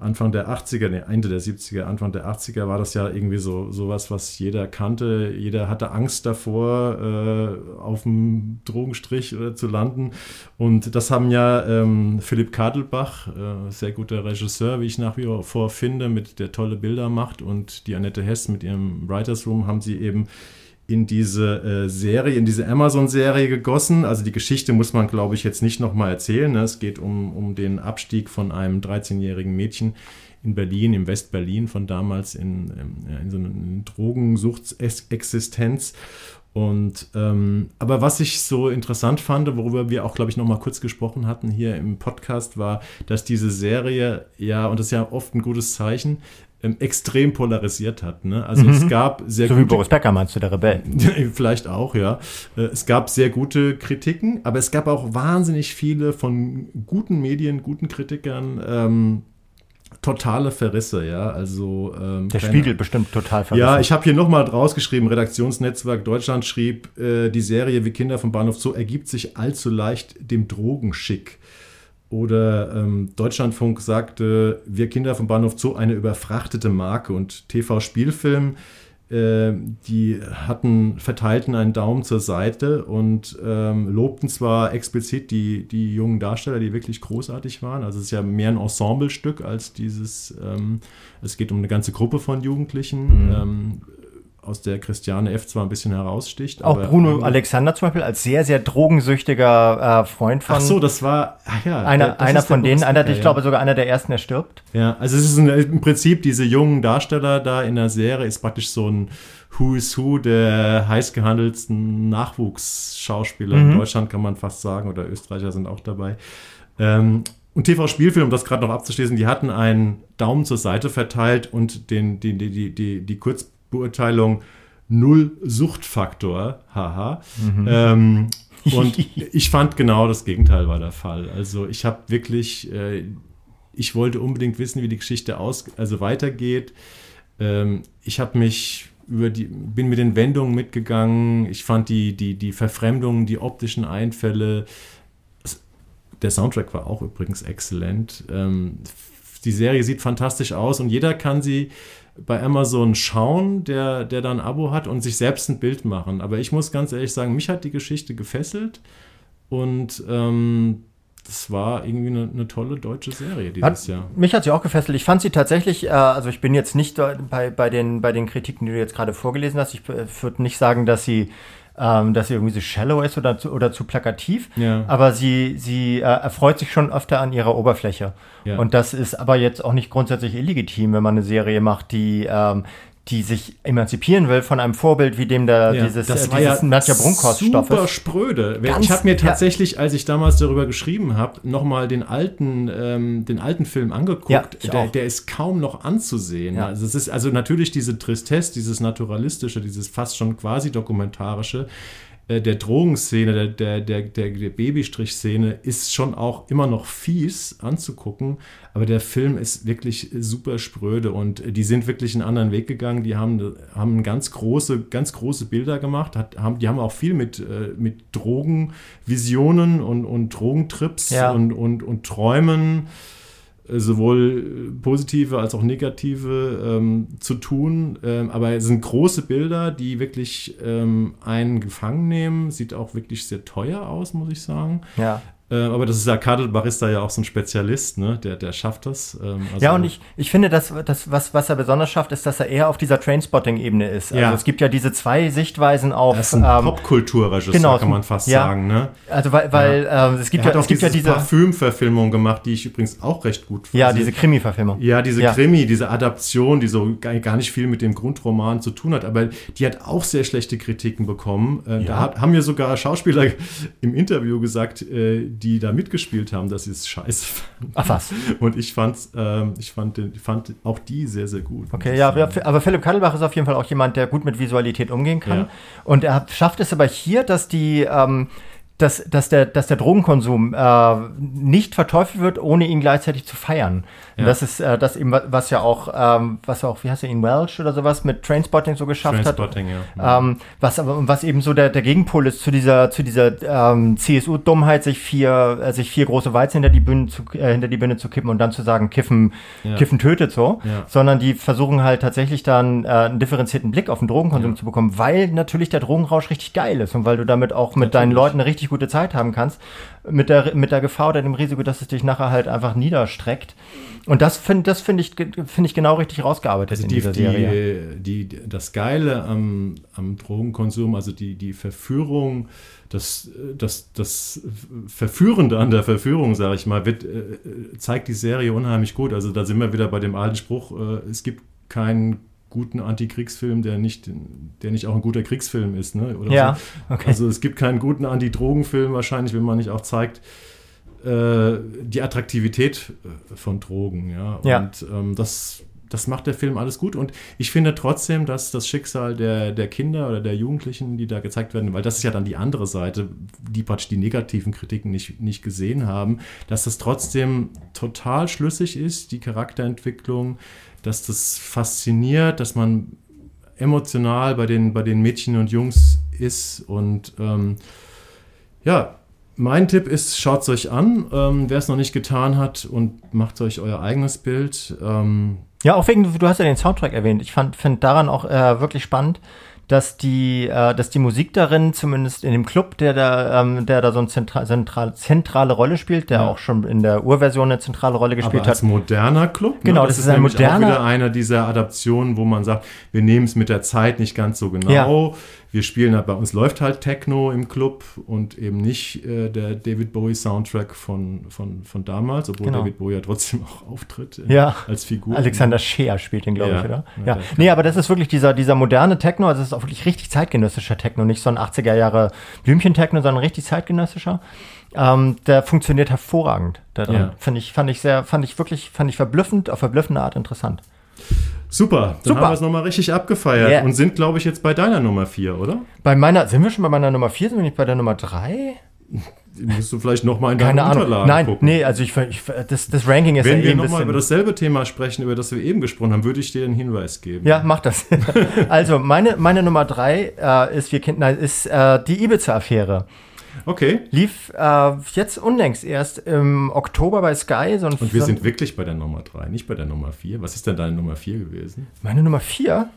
Anfang der 80er, nee, Ende der 70er, Anfang der 80er war das ja irgendwie so sowas, was jeder kannte. Jeder hatte Angst davor, äh, auf dem Drogenstrich äh, zu landen. Und das haben ja ähm, Philipp Kadelbach, äh, sehr guter Regisseur, wie ich nach wie vor finde, mit der tolle Bilder macht und die Annette Hess mit ihrem Writers Room haben sie eben in diese äh, Serie, in diese Amazon-Serie gegossen. Also die Geschichte muss man, glaube ich, jetzt nicht nochmal erzählen. Ne? Es geht um, um den Abstieg von einem 13-jährigen Mädchen in Berlin, im West-Berlin von damals in, in so einer Drogensuchtsexistenz. Und ähm, aber was ich so interessant fand, worüber wir auch, glaube ich, noch mal kurz gesprochen hatten hier im Podcast, war, dass diese Serie ja, und das ist ja oft ein gutes Zeichen, ähm, extrem polarisiert hat. Ne? Also mhm. es gab sehr so gute, wie Boris Becker meinst du, der Rebell? vielleicht auch, ja. Äh, es gab sehr gute Kritiken, aber es gab auch wahnsinnig viele von guten Medien, guten Kritikern. Ähm, totale Verrisse, ja. Also ähm, der keine, Spiegel bestimmt total verrissen. Ja, ich habe hier nochmal rausgeschrieben, Redaktionsnetzwerk Deutschland schrieb, äh, die Serie wie Kinder vom Bahnhof Zoo ergibt sich allzu leicht dem Drogenschick. Oder ähm, Deutschlandfunk sagte, wir Kinder vom Bahnhof Zoo eine überfrachtete Marke und TV-Spielfilm, äh, die hatten, verteilten einen Daumen zur Seite und ähm, lobten zwar explizit die, die jungen Darsteller, die wirklich großartig waren. Also es ist ja mehr ein Ensemblestück als dieses, ähm, es geht um eine ganze Gruppe von Jugendlichen. Mhm. Ähm, aus der Christiane F. zwar ein bisschen heraussticht. Auch Bruno Alexander zum Beispiel als sehr, sehr drogensüchtiger äh, Freund von. Ach so, das war ach ja, einer, einer von denen, einer, ich glaube sogar einer der ersten, der stirbt. Ja, also es ist ein, im Prinzip diese jungen Darsteller da in der Serie ist praktisch so ein Who is Who der heiß gehandelten Nachwuchsschauspieler mhm. in Deutschland, kann man fast sagen, oder Österreicher sind auch dabei. Ähm, und TV-Spielfilm, um das gerade noch abzuschließen, die hatten einen Daumen zur Seite verteilt und den, die, die, die, die, die Kurz Beurteilung Null Suchtfaktor, haha. Mhm. Ähm, und ich fand genau das Gegenteil war der Fall. Also ich habe wirklich, äh, ich wollte unbedingt wissen, wie die Geschichte aus, also weitergeht. Ähm, ich habe mich über die, bin mit den Wendungen mitgegangen. Ich fand die, die, die Verfremdungen, die optischen Einfälle. Der Soundtrack war auch übrigens exzellent. Ähm, die Serie sieht fantastisch aus und jeder kann sie bei Amazon schauen, der, der da ein Abo hat und sich selbst ein Bild machen. Aber ich muss ganz ehrlich sagen, mich hat die Geschichte gefesselt und ähm, das war irgendwie eine, eine, tolle deutsche Serie dieses hat, Jahr. Mich hat sie auch gefesselt. Ich fand sie tatsächlich, äh, also ich bin jetzt nicht bei, bei, den, bei den Kritiken, die du jetzt gerade vorgelesen hast. Ich äh, würde nicht sagen, dass sie ähm, dass sie irgendwie so shallow ist oder zu, oder zu plakativ, ja. aber sie, sie äh, erfreut sich schon öfter an ihrer Oberfläche. Ja. Und das ist aber jetzt auch nicht grundsätzlich illegitim, wenn man eine Serie macht, die ähm, die sich emanzipieren will von einem Vorbild wie dem der ja, dieses, das äh, dieses ja Nadja Brunkhorst Super spröde. Ganz, ich habe mir tatsächlich, ja. als ich damals darüber geschrieben habe, nochmal den alten, ähm, den alten Film angeguckt. Ja, der, der, ist kaum noch anzusehen. Also es ist also natürlich diese Tristesse, dieses naturalistische, dieses fast schon quasi dokumentarische äh, der Drogenszene, der, der, der, der, der Babystrich-Szene ist schon auch immer noch fies anzugucken, aber der Film ist wirklich super spröde und die sind wirklich einen anderen Weg gegangen. Die haben, haben ganz große, ganz große Bilder gemacht, hat, haben, die haben auch viel mit, äh, mit Drogenvisionen und, und Drogentrips ja. und, und, und Träumen sowohl positive als auch negative ähm, zu tun. Ähm, aber es sind große Bilder, die wirklich ähm, einen gefangen nehmen. Sieht auch wirklich sehr teuer aus, muss ich sagen. Ja. Äh, aber das ist ja Kadel Barista ja auch so ein Spezialist, ne? Der, der schafft das. Ähm, also ja, und ich, ich finde, dass, das, was, was er besonders schafft, ist, dass er eher auf dieser Trainspotting-Ebene ist. Also ja. es gibt ja diese zwei Sichtweisen auf. Das ist ein ähm, Popkulturregisseur, genau, kann man fast ja. sagen, ne? Also weil, weil ja. äh, es gibt er ja, es gibt ja diese Parfümverfilmung gemacht, die ich übrigens auch recht gut finde. Ja, diese Krimi-Verfilmung. Ja, diese Krimi, diese Adaption, die so gar, gar nicht viel mit dem Grundroman zu tun hat, aber die hat auch sehr schlechte Kritiken bekommen. Äh, da hat, haben mir sogar Schauspieler im Interview gesagt, äh, die da mitgespielt haben, dass sie es scheiße fanden. Ach was. Und ich, fand's, ähm, ich fand, den, fand auch die sehr, sehr gut. Okay, ja, sagen. aber Philipp Kaddelbach ist auf jeden Fall auch jemand, der gut mit Visualität umgehen kann. Ja. Und er schafft es aber hier, dass die ähm, dass, dass, der, dass der Drogenkonsum äh, nicht verteufelt wird, ohne ihn gleichzeitig zu feiern. Ja. Das ist äh, das eben, was ja auch, ähm, was auch, wie heißt er, in Welsh oder sowas mit Trainspotting so geschafft Trainspotting, hat. Ja. Ähm, was aber, was eben so der, der Gegenpol ist zu dieser, zu dieser ähm, CSU-Dummheit, sich vier, äh, sich vier große Weizen hinter die Bühne zu, äh, hinter die Bühne zu kippen und dann zu sagen, Kiffen, ja. Kiffen tötet so. Sondern die versuchen halt tatsächlich dann äh, einen differenzierten Blick auf den Drogenkonsum zu bekommen, weil natürlich der Drogenrausch richtig geil ist und weil du damit auch mit natürlich. deinen Leuten eine richtig gute Zeit haben kannst, mit der, mit der Gefahr oder dem Risiko, dass es dich nachher halt einfach niederstreckt. Und das finde das find ich, find ich genau richtig rausgearbeitet also in die, dieser Serie. Die, die, das Geile am, am Drogenkonsum, also die, die Verführung, das, das, das Verführende an der Verführung, sage ich mal, wird, äh, zeigt die Serie unheimlich gut. Also da sind wir wieder bei dem alten Spruch, äh, es gibt keinen guten Antikriegsfilm, der nicht, der nicht auch ein guter Kriegsfilm ist. Ne? Oder ja, so. okay. Also es gibt keinen guten Anti-Drogen-Film wahrscheinlich, wenn man nicht auch zeigt, äh, die Attraktivität äh, von Drogen. Ja? ja. Und ähm, das, das macht der Film alles gut. Und ich finde trotzdem, dass das Schicksal der, der Kinder oder der Jugendlichen, die da gezeigt werden, weil das ist ja dann die andere Seite, die praktisch die negativen Kritiken nicht, nicht gesehen haben, dass das trotzdem total schlüssig ist, die Charakterentwicklung, dass das fasziniert, dass man emotional bei den, bei den Mädchen und Jungs ist und ähm, ja, mein Tipp ist, schaut es euch an, ähm, wer es noch nicht getan hat und macht euch euer eigenes Bild. Ähm, ja, auch wegen, du hast ja den Soundtrack erwähnt. Ich finde daran auch äh, wirklich spannend, dass die, äh, dass die Musik darin, zumindest in dem Club, der da, ähm, der da so eine zentra zentral zentrale Rolle spielt, der ja. auch schon in der Urversion eine zentrale Rolle gespielt Aber als hat. moderner Club. Ne? Genau, das, das ist ein moderner. Auch wieder einer dieser Adaptionen, wo man sagt, wir nehmen es mit der Zeit nicht ganz so genau. Ja wir spielen halt, bei uns läuft halt Techno im Club und eben nicht äh, der David Bowie Soundtrack von, von, von damals, obwohl genau. David Bowie ja trotzdem auch auftritt in, ja. als Figur. Alexander Scheer spielt den, glaube ja. ich, oder? Ja. ja. Nee, aber das ist wirklich dieser, dieser moderne Techno, also es ist auch wirklich richtig zeitgenössischer Techno, nicht so ein 80er Jahre Blümchen-Techno, sondern richtig zeitgenössischer. Ähm, der funktioniert hervorragend. Ja. Finde ich, fand ich sehr, fand ich wirklich, fand ich verblüffend, auf verblüffende Art interessant. Super, dann Super. haben wir es nochmal richtig abgefeiert yeah. und sind, glaube ich, jetzt bei deiner Nummer 4, oder? Bei meiner, sind wir schon bei meiner Nummer 4? Sind wir nicht bei der Nummer 3? Musst du vielleicht nochmal in deine Keine Unterlagen Nein, gucken. nee, also ich, ich das, das Ranking ist Wenn ja wir eh nochmal über dasselbe Thema sprechen, über das wir eben gesprochen haben, würde ich dir einen Hinweis geben. Ja, mach das. also meine, meine Nummer 3 äh, ist, wir kennen, ist äh, die Ibiza-Affäre. Okay. Lief äh, jetzt unlängst erst im Oktober bei Sky. So Und wir so sind wirklich bei der Nummer 3, nicht bei der Nummer 4. Was ist denn deine Nummer 4 gewesen? Meine Nummer 4?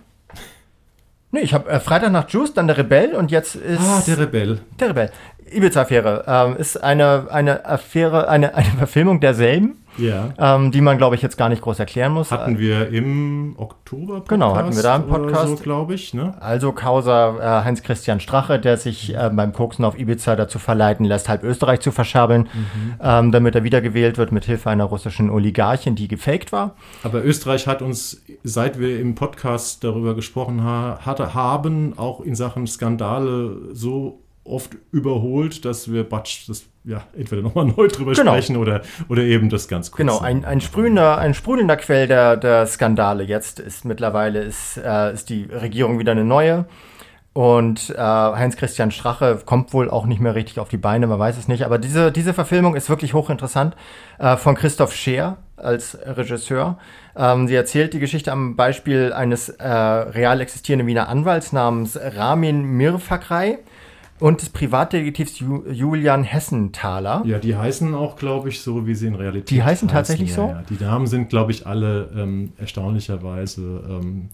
Nee, ich habe äh, Freitag nach Juice, dann der Rebell und jetzt ist. Ah, der Rebell. Der Rebell. Ibiza-Affäre ähm, ist eine, eine Affäre, eine, eine Verfilmung derselben ja. ähm, die man, glaube ich, jetzt gar nicht groß erklären muss. Hatten wir im Oktober Podcast Genau, hatten wir da einen Podcast. So, glaube ich. Ne? Also Causa äh, Heinz-Christian Strache, der sich äh, beim Koksen auf Ibiza dazu verleiten lässt, halb Österreich zu verschabeln, mhm. ähm, damit er wiedergewählt wird mit Hilfe einer russischen Oligarchin, die gefaked war. Aber Österreich hat uns, seit wir im Podcast darüber gesprochen ha hatte, haben, auch in Sachen Skandale so oft überholt, dass wir Batsch das ja entweder nochmal neu drüber genau. sprechen oder, oder eben das ganz kurz. Genau, ein, ein sprühender, ein sprudelnder Quell der, der Skandale jetzt ist mittlerweile ist, äh, ist die Regierung wieder eine neue. Und äh, Heinz-Christian Strache kommt wohl auch nicht mehr richtig auf die Beine, man weiß es nicht. Aber diese, diese Verfilmung ist wirklich hochinteressant äh, von Christoph Scheer als Regisseur. Ähm, sie erzählt die Geschichte am Beispiel eines äh, real existierenden Wiener Anwalts namens Ramin Mirfakrei und des Privatdetektivs Julian Hessenthaler. Ja, die heißen auch, glaube ich, so, wie sie in Realität Die heißen, heißen. tatsächlich ja, so? Ja. Die Namen sind, glaube ich, alle ähm, erstaunlicherweise ähm,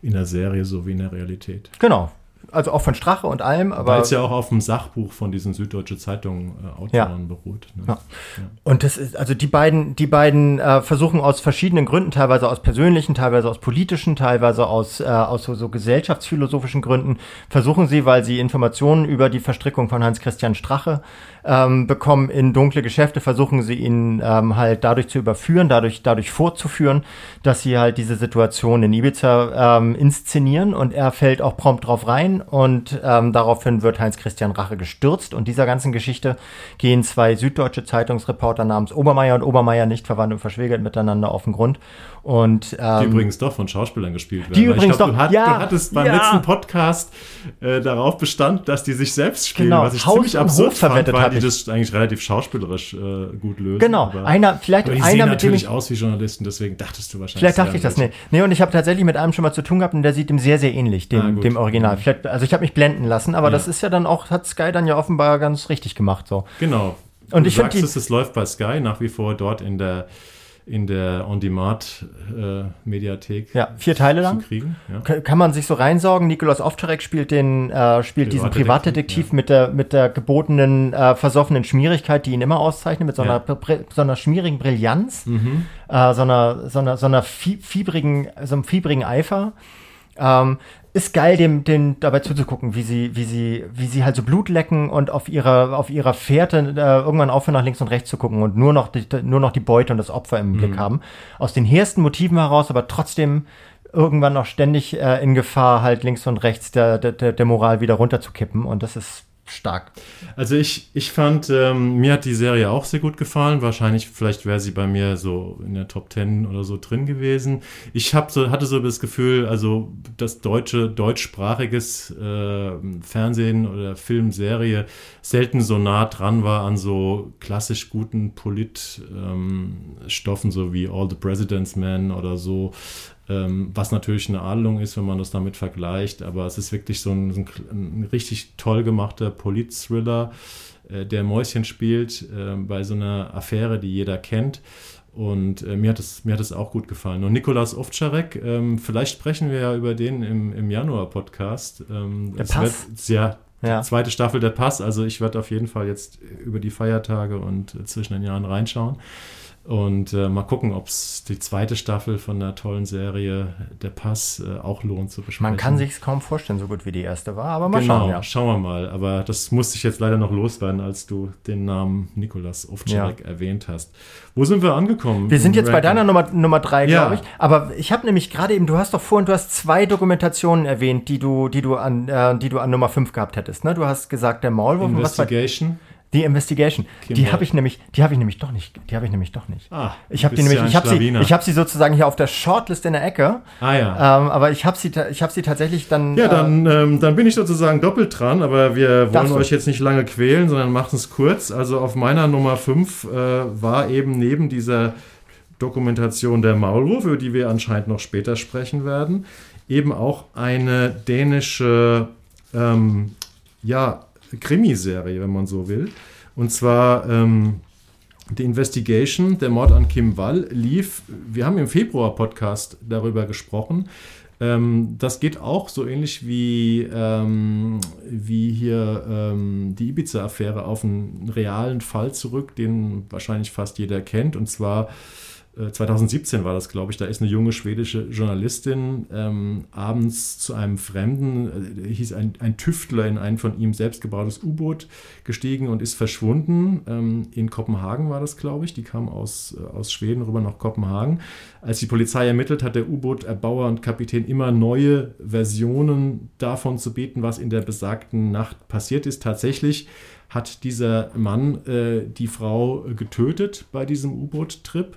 in der Serie so wie in der Realität. Genau, also auch von Strache und allem. Aber Weil es ja auch auf dem Sachbuch von diesen Süddeutsche Zeitung äh, Autoren ja. beruht. Ne? Ja. Ja. Und das ist, also die beiden, die beiden äh, versuchen aus verschiedenen Gründen, teilweise aus persönlichen, teilweise aus politischen, teilweise aus, äh, aus so, so gesellschaftsphilosophischen Gründen, versuchen sie, weil sie Informationen über die Verstrickung von Hans-Christian Strache ähm, bekommen in dunkle Geschäfte, versuchen sie ihn ähm, halt dadurch zu überführen, dadurch, dadurch vorzuführen, dass sie halt diese Situation in Ibiza ähm, inszenieren und er fällt auch prompt drauf rein und ähm, daraufhin wird Heinz-Christian Rache gestürzt und dieser ganzen Geschichte gehen zwei süddeutsche Zeitungsreporter namens Obermeier und Obermeier nicht verwandt und verschwägert miteinander auf den Grund und, ähm, die übrigens doch von Schauspielern gespielt werden. Die übrigens glaub, doch, du, hat, ja, du hattest beim ja. letzten Podcast äh, darauf bestand, dass die sich selbst spielen, genau. was ich Haus ziemlich absurd fand, weil die das eigentlich relativ schauspielerisch äh, gut lösen. Genau, aber, einer, vielleicht aber die einer sehen natürlich aus wie Journalisten, deswegen dachtest du wahrscheinlich. Vielleicht dachte ich das nicht. Nee, und ich habe tatsächlich mit einem schon mal zu tun gehabt und der sieht ihm sehr, sehr ähnlich, dem, ah, dem Original. Vielleicht, also ich habe mich blenden lassen, aber ja. das ist ja dann auch, hat Sky dann ja offenbar ganz richtig gemacht. So. Genau. Und du ich sagst es, es läuft bei Sky nach wie vor dort in der in der On-Demand-Mediathek. Äh, ja, vier Teile lang. Kriegen, ja. Kann man sich so reinsaugen. Nikolaus Ovtcharek spielt den, äh, spielt diesen Privatdetektiv ja. mit der, mit der gebotenen, äh, versoffenen Schmierigkeit, die ihn immer auszeichnet, mit so einer, ja. so einer schmierigen Brillanz, mhm. äh, so einer, so einer, so einer fiebrigen, so einem fiebrigen Eifer. Ähm, ist geil, dem, dem dabei zuzugucken, wie sie, wie sie, wie sie halt so Blut lecken und auf ihrer, auf ihrer Fährte äh, irgendwann aufhören, nach links und rechts zu gucken und nur noch die, nur noch die Beute und das Opfer im mhm. Blick haben. Aus den hehrsten Motiven heraus, aber trotzdem irgendwann noch ständig äh, in Gefahr, halt links und rechts der, der, der Moral wieder runterzukippen. Und das ist stark. Also ich, ich fand, ähm, mir hat die Serie auch sehr gut gefallen. Wahrscheinlich, vielleicht wäre sie bei mir so in der Top 10 oder so drin gewesen. Ich hab so, hatte so das Gefühl, also das deutsche, deutschsprachiges äh, Fernsehen oder Filmserie selten so nah dran war an so klassisch guten Politstoffen, ähm, so wie All the President's Men oder so. Ähm, was natürlich eine Adelung ist, wenn man das damit vergleicht, aber es ist wirklich so ein, ein, ein richtig toll gemachter Polit-Thriller. äh, der Mäuschen spielt äh, bei so einer Affäre, die jeder kennt. Und äh, mir, hat es, mir hat es auch gut gefallen. Und Nikolas Ovtcharek, ähm, vielleicht sprechen wir ja über den im, im Januar-Podcast. Ähm, der Pass? Wird, ja, ja. Zweite Staffel der Pass. Also ich werde auf jeden Fall jetzt über die Feiertage und zwischen den Jahren reinschauen. Und äh, mal gucken, ob es die zweite Staffel von der tollen Serie Der Pass äh, auch lohnt zu besprechen. Man kann sich kaum vorstellen, so gut wie die erste war, aber mal genau, schauen. Ja. Schauen wir mal. Aber das musste ich jetzt leider noch loswerden, als du den Namen Nikolas Ovtcharek ja. erwähnt hast. Wo sind wir angekommen? Wir sind jetzt Ranking? bei deiner Nummer, Nummer drei, ja. glaube ich. Aber ich habe nämlich gerade eben, du hast doch vorhin, du hast zwei Dokumentationen erwähnt, die du, die du an, äh, die du an Nummer fünf gehabt hättest. Ne? Du hast gesagt, der Maulwurf. Investigation. Die Investigation, Kinder. die habe ich nämlich, die habe ich nämlich doch nicht, die habe ich nämlich doch nicht. Ah, ich habe die nämlich, ja ich habe sie, ich habe sie sozusagen hier auf der Shortlist in der Ecke. Ah ja. Ähm, aber ich habe sie, ich habe sie tatsächlich dann. Ja, dann, äh, ähm, dann bin ich sozusagen doppelt dran, aber wir wollen euch jetzt nicht lange quälen, sondern machen es kurz. Also auf meiner Nummer 5 äh, war eben neben dieser Dokumentation der Maulwurf, über die wir anscheinend noch später sprechen werden, eben auch eine dänische, ähm, ja Krimiserie, wenn man so will. Und zwar ähm, The Investigation, der Mord an Kim Wall, lief. Wir haben im Februar-Podcast darüber gesprochen. Ähm, das geht auch so ähnlich wie, ähm, wie hier ähm, die Ibiza-Affäre auf einen realen Fall zurück, den wahrscheinlich fast jeder kennt. Und zwar 2017 äh, war das, glaube ich, da ist eine junge schwedische Journalistin ähm, abends zu einem Fremden, äh, hieß ein, ein, Tüftler in ein von ihm selbst gebautes U-Boot gestiegen und ist verschwunden. Ähm, in Kopenhagen war das, glaube ich. Die kam aus, äh, aus Schweden rüber nach Kopenhagen. Als die Polizei ermittelt, hat der U-Boot-Erbauer und Kapitän immer neue Versionen davon zu bieten, was in der besagten Nacht passiert ist. Tatsächlich hat dieser Mann äh, die Frau getötet bei diesem U-Boot-Trip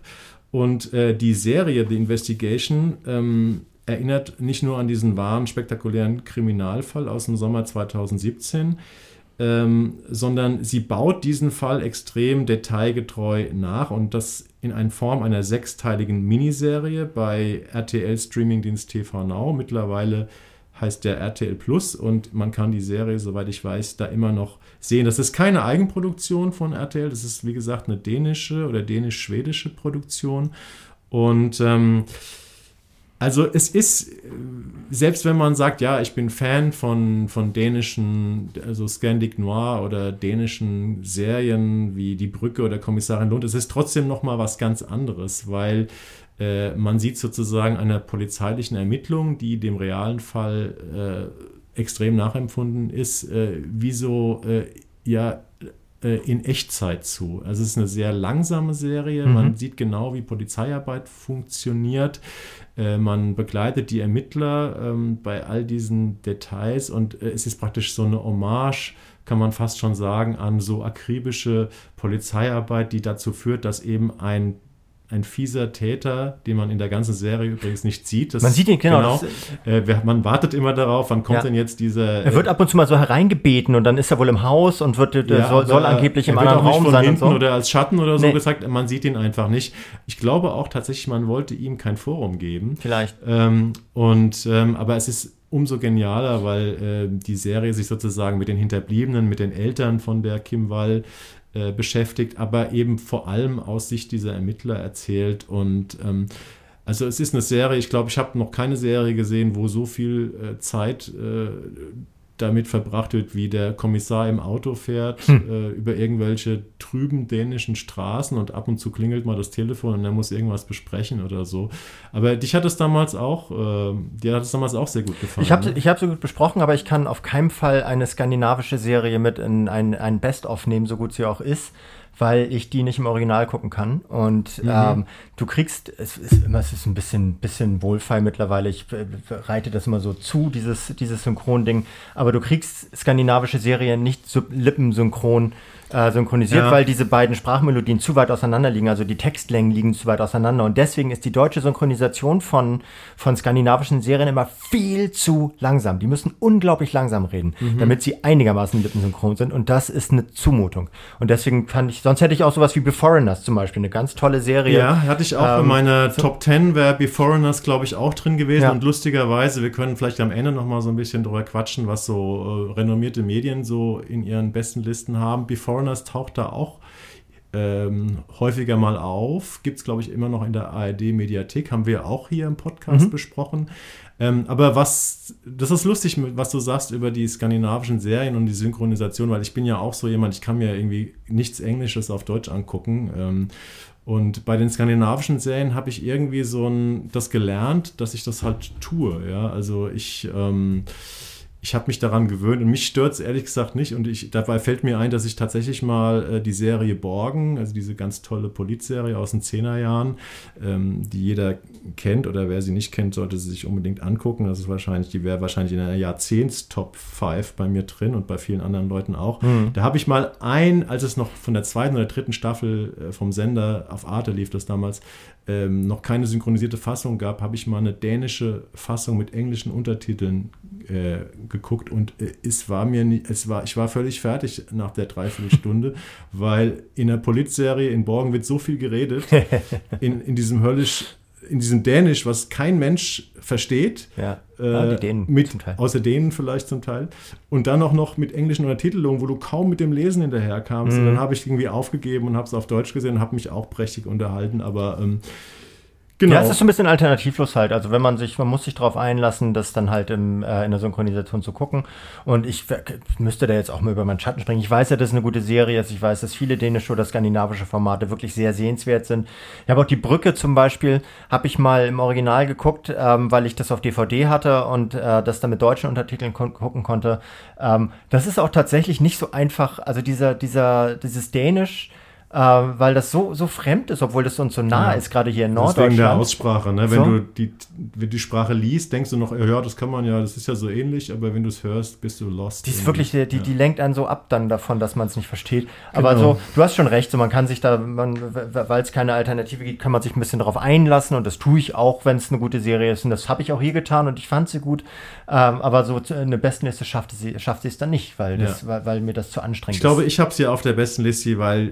und äh, die Serie The Investigation ähm, erinnert nicht nur an diesen wahren, spektakulären Kriminalfall aus dem Sommer 2017, ähm, sondern sie baut diesen Fall extrem detailgetreu nach und das in einer Form einer sechsteiligen Miniserie bei RTL Streamingdienst TV Now. Mittlerweile heißt der RTL Plus und man kann die Serie, soweit ich weiß, da immer noch sehen. Das ist keine Eigenproduktion von RTL, das ist wie gesagt eine dänische oder dänisch-schwedische Produktion. Und ähm, also es ist, selbst wenn man sagt, ja, ich bin Fan von, von dänischen, also Scandic Noir oder dänischen Serien wie Die Brücke oder Kommissarin Lund, es ist trotzdem nochmal was ganz anderes, weil äh, man sieht sozusagen einer polizeilichen Ermittlung, die dem realen Fall äh, extrem nachempfunden ist, äh, wie so äh, ja äh, in Echtzeit zu. Also es ist eine sehr langsame Serie. Mhm. Man sieht genau, wie Polizeiarbeit funktioniert. Äh, man begleitet die Ermittler ähm, bei all diesen Details und es ist praktisch so eine Hommage kann man fast schon sagen, an so akribische Polizeiarbeit, die dazu führt, dass eben ein ein fieser Täter, den man in der ganzen Serie übrigens nicht sieht. Das, man sieht ihn, genau. genau äh, man wartet immer darauf, wann kommt ja. denn jetzt dieser... Er wird ab und zu mal so hereingebeten und dann ist er wohl im Haus und wird, ja, soll, soll, angeblich im anderen Raum sein. und so. Oder als Schatten oder so nee. gesagt, man sieht ihn einfach nicht. Ich glaube auch tatsächlich, man wollte ihm kein Forum geben. Vielleicht. Ähm, und, ähm, aber es ist umso genialer, weil äh, die Serie sich sozusagen mit den Hinterbliebenen, mit den Eltern von der Kim Wall äh, beschäftigt, aber eben vor allem aus Sicht dieser Ermittler erzählt. Und ähm, also es ist eine Serie, ich glaube, ich habe noch keine Serie gesehen, wo so viel äh, Zeit äh, damit verbracht wird, wie der Kommissar im Auto fährt, hm. äh, über irgendwelche trüben dänischen Straßen und ab und zu klingelt mal das Telefon und er muss irgendwas besprechen oder so. Aber dich hat es damals auch, äh, dir hat es damals auch sehr gut gefallen. Ich habe ne? hab so gut besprochen, aber ich kann auf keinen Fall eine skandinavische Serie mit in ein, ein Best-of nehmen, so gut sie auch ist weil ich die nicht im Original gucken kann. Und mhm. ähm, du kriegst, es ist immer, es ist ein bisschen, bisschen wohlfeil mittlerweile. Ich äh, reite das immer so zu, dieses, dieses Synchron-Ding. Aber du kriegst skandinavische Serien nicht lippensynchron äh, synchronisiert, ja. weil diese beiden Sprachmelodien zu weit auseinander liegen, also die Textlängen liegen zu weit auseinander. Und deswegen ist die deutsche Synchronisation von, von skandinavischen Serien immer viel zu langsam. Die müssen unglaublich langsam reden, mhm. damit sie einigermaßen lippensynchron sind. Und das ist eine Zumutung. Und deswegen fand ich, sonst hätte ich auch sowas wie Beforeigners zum Beispiel, eine ganz tolle Serie. Ja, hatte ich auch ähm, in meiner so Top 10 wäre Beforeigners, glaube ich, auch drin gewesen. Ja. Und lustigerweise, wir können vielleicht am Ende noch mal so ein bisschen drüber quatschen, was so äh, renommierte Medien so in ihren besten Listen haben. Beforeigners taucht da auch ähm, häufiger mal auf. Gibt es, glaube ich, immer noch in der ARD-Mediathek. Haben wir auch hier im Podcast mhm. besprochen. Ähm, aber was, das ist lustig, was du sagst über die skandinavischen Serien und die Synchronisation, weil ich bin ja auch so jemand, ich kann mir irgendwie nichts Englisches auf Deutsch angucken. Ähm, und bei den skandinavischen Serien habe ich irgendwie so ein, das gelernt, dass ich das halt tue. Ja, also ich, ähm, ich habe mich daran gewöhnt und mich stört es ehrlich gesagt nicht. Und ich, dabei fällt mir ein, dass ich tatsächlich mal äh, die Serie Borgen, also diese ganz tolle Polizserie aus den 10er Jahren, ähm, die jeder kennt oder wer sie nicht kennt, sollte sie sich unbedingt angucken. Das ist wahrscheinlich, die wäre wahrscheinlich in einer Jahrzehnts-Top 5 bei mir drin und bei vielen anderen Leuten auch. Mhm. Da habe ich mal ein, als es noch von der zweiten oder dritten Staffel äh, vom Sender auf Arte lief, das damals, ähm, noch keine synchronisierte Fassung gab, habe ich mal eine dänische Fassung mit englischen Untertiteln äh, geguckt und äh, es war mir nicht, es war, ich war völlig fertig nach der Dreiviertelstunde, weil in der Polizserie in Borgen wird so viel geredet, in, in diesem höllisch in diesem Dänisch, was kein Mensch versteht, ja. Äh, die Dänen mit, außer denen vielleicht zum Teil, und dann auch noch mit englischen Untertitelungen, wo du kaum mit dem Lesen hinterherkamst. Mhm. Und dann habe ich irgendwie aufgegeben und habe es auf Deutsch gesehen und habe mich auch prächtig unterhalten. Aber ähm, Genau. Ja, es ist so ein bisschen alternativlos halt. Also wenn man sich, man muss sich darauf einlassen, das dann halt im, äh, in der Synchronisation zu gucken. Und ich müsste da jetzt auch mal über meinen Schatten springen. Ich weiß ja, dass es eine gute Serie ist. Ich weiß, dass viele dänische oder skandinavische Formate wirklich sehr sehenswert sind. Ich habe auch die Brücke zum Beispiel, habe ich mal im Original geguckt, ähm, weil ich das auf DVD hatte und äh, das dann mit deutschen Untertiteln gucken konnte. Ähm, das ist auch tatsächlich nicht so einfach. Also dieser, dieser, dieses Dänisch, äh, weil das so, so fremd ist, obwohl das uns so nah ja. ist, gerade hier in Norddeutschland. Wegen der Aussprache, ne? wenn so? du die, wenn die Sprache liest, denkst du noch, ja, das kann man ja, das ist ja so ähnlich, aber wenn du es hörst, bist du lost. Die ist wirklich, die, die, ja. die lenkt einen so ab dann davon, dass man es nicht versteht. Aber genau. so, du hast schon recht, so man kann sich da, weil es keine Alternative gibt, kann man sich ein bisschen darauf einlassen und das tue ich auch, wenn es eine gute Serie ist und das habe ich auch hier getan und ich fand sie gut. Ähm, aber so eine Bestenliste schafft sie, schafft sie es dann nicht, weil, das, ja. weil, weil, mir das zu anstrengend ich ist. Ich glaube, ich habe sie auf der Bestenliste, weil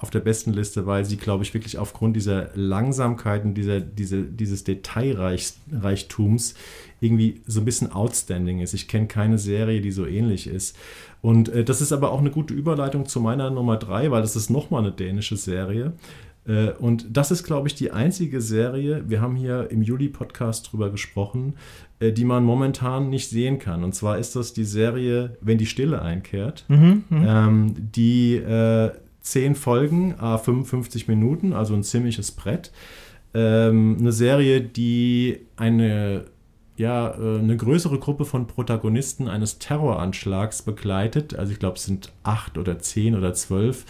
auf der besten Liste, weil sie, glaube ich, wirklich aufgrund dieser Langsamkeit und dieser, diese, dieses Detailreichtums irgendwie so ein bisschen outstanding ist. Ich kenne keine Serie, die so ähnlich ist. Und äh, das ist aber auch eine gute Überleitung zu meiner Nummer drei, weil das ist nochmal eine dänische Serie. Äh, und das ist, glaube ich, die einzige Serie, wir haben hier im Juli-Podcast drüber gesprochen, äh, die man momentan nicht sehen kann. Und zwar ist das die Serie Wenn die Stille einkehrt, mhm, mhm. ähm, die äh, zehn Folgen, a 55 Minuten, also ein ziemliches Brett. Ähm, eine Serie, die eine, ja, äh, eine größere Gruppe von Protagonisten eines Terroranschlags begleitet. Also ich glaube, es sind acht oder zehn oder zwölf,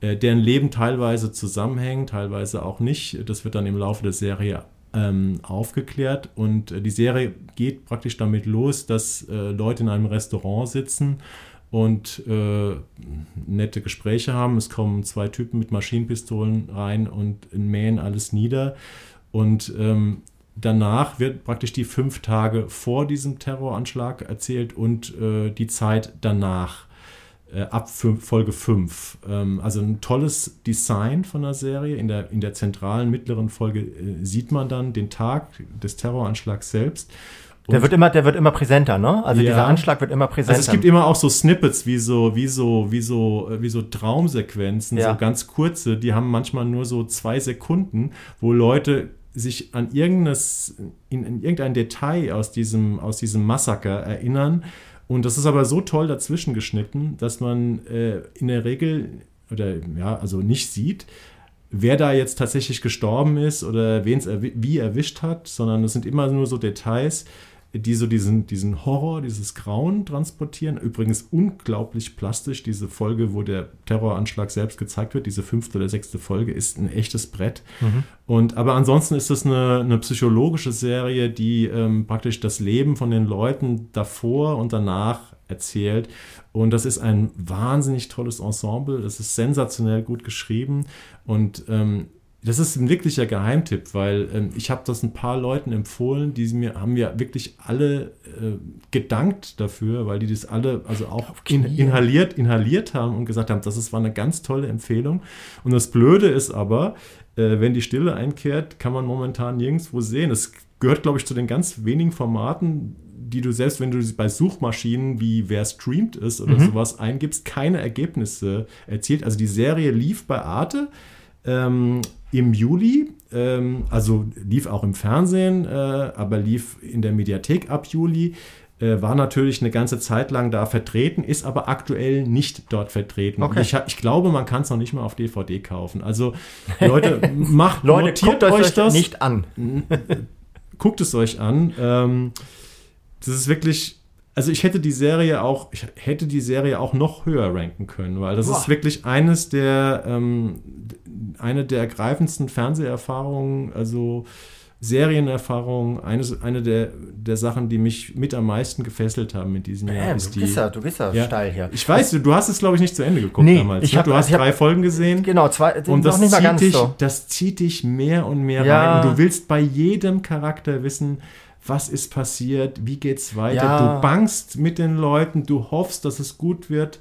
äh, deren Leben teilweise zusammenhängen, teilweise auch nicht. Das wird dann im Laufe der Serie ähm, aufgeklärt. Und äh, die Serie geht praktisch damit los, dass äh, Leute in einem Restaurant sitzen und äh, nette Gespräche haben. Es kommen zwei Typen mit Maschinenpistolen rein und mähen alles nieder. Und ähm, danach wird praktisch die fünf Tage vor diesem Terroranschlag erzählt und äh, die Zeit danach. Äh, ab Folge 5. Ähm, also ein tolles Design von der Serie. In der, in der zentralen mittleren Folge äh, sieht man dann den Tag des Terroranschlags selbst. Der wird immer, der wird immer präsenter, ne? Also ja. dieser Anschlag wird immer präsenter. Also es gibt immer auch so Snippets, wie so, wie so, wie so, wie so Traumsequenzen, ja. so ganz kurze, die haben manchmal nur so zwei Sekunden, wo Leute sich an irgendeines, in, in irgendein Detail aus diesem, aus diesem Massaker erinnern. Und das ist aber so toll dazwischen geschnitten, dass man äh, in der Regel oder ja, also nicht sieht, wer da jetzt tatsächlich gestorben ist oder wen es erwi wie erwischt hat, sondern es sind immer nur so Details, die so diesen, diesen Horror, dieses Grauen transportieren. Übrigens unglaublich plastisch. Diese Folge, wo der Terroranschlag selbst gezeigt wird, diese fünfte oder sechste Folge, ist ein echtes Brett. Mhm. Und, aber ansonsten ist das eine, eine psychologische Serie, die ähm, praktisch das Leben von den Leuten davor und danach erzählt. Und das ist ein wahnsinnig tolles Ensemble. Das ist sensationell gut geschrieben. Und ähm, das ist ein wirklicher Geheimtipp, weil ähm, ich habe das ein paar Leuten empfohlen, die mir haben mir wirklich alle äh, gedankt dafür, weil die das alle also auch in, inhaliert inhaliert haben und gesagt haben, das ist, war eine ganz tolle Empfehlung. Und das Blöde ist aber, äh, wenn die Stille einkehrt, kann man momentan nirgendwo sehen. Es gehört, glaube ich, zu den ganz wenigen Formaten, die du selbst, wenn du bei Suchmaschinen wie wer streamt ist oder mhm. sowas eingibst, keine Ergebnisse erzielt. Also die Serie lief bei Arte ähm, im Juli, ähm, also lief auch im Fernsehen, äh, aber lief in der Mediathek ab Juli äh, war natürlich eine ganze Zeit lang da vertreten, ist aber aktuell nicht dort vertreten. Okay. Ich, ich, glaube, man kann es noch nicht mal auf DVD kaufen. Also Leute, macht Leute, guckt euch, euch das nicht an. guckt es euch an. Ähm, das ist wirklich, also ich hätte die Serie auch, ich hätte die Serie auch noch höher ranken können, weil das Boah. ist wirklich eines der, ähm, eine der ergreifendsten Fernseherfahrungen, also Serienerfahrung, eine, eine der, der Sachen, die mich mit am meisten gefesselt haben in diesem Jahr. Ist du, bist ja, du bist ja, ja steil hier. Ich weiß, du, du hast es, glaube ich, nicht zu Ende geguckt nee, damals. Ich ne? hab, du hast drei hab, Folgen gesehen. Genau, zwei, und das nicht mal ganz dich, so. Das zieht dich mehr und mehr ja. rein. Und du willst bei jedem Charakter wissen, was ist passiert, wie geht's weiter. Ja. Du bangst mit den Leuten, du hoffst, dass es gut wird.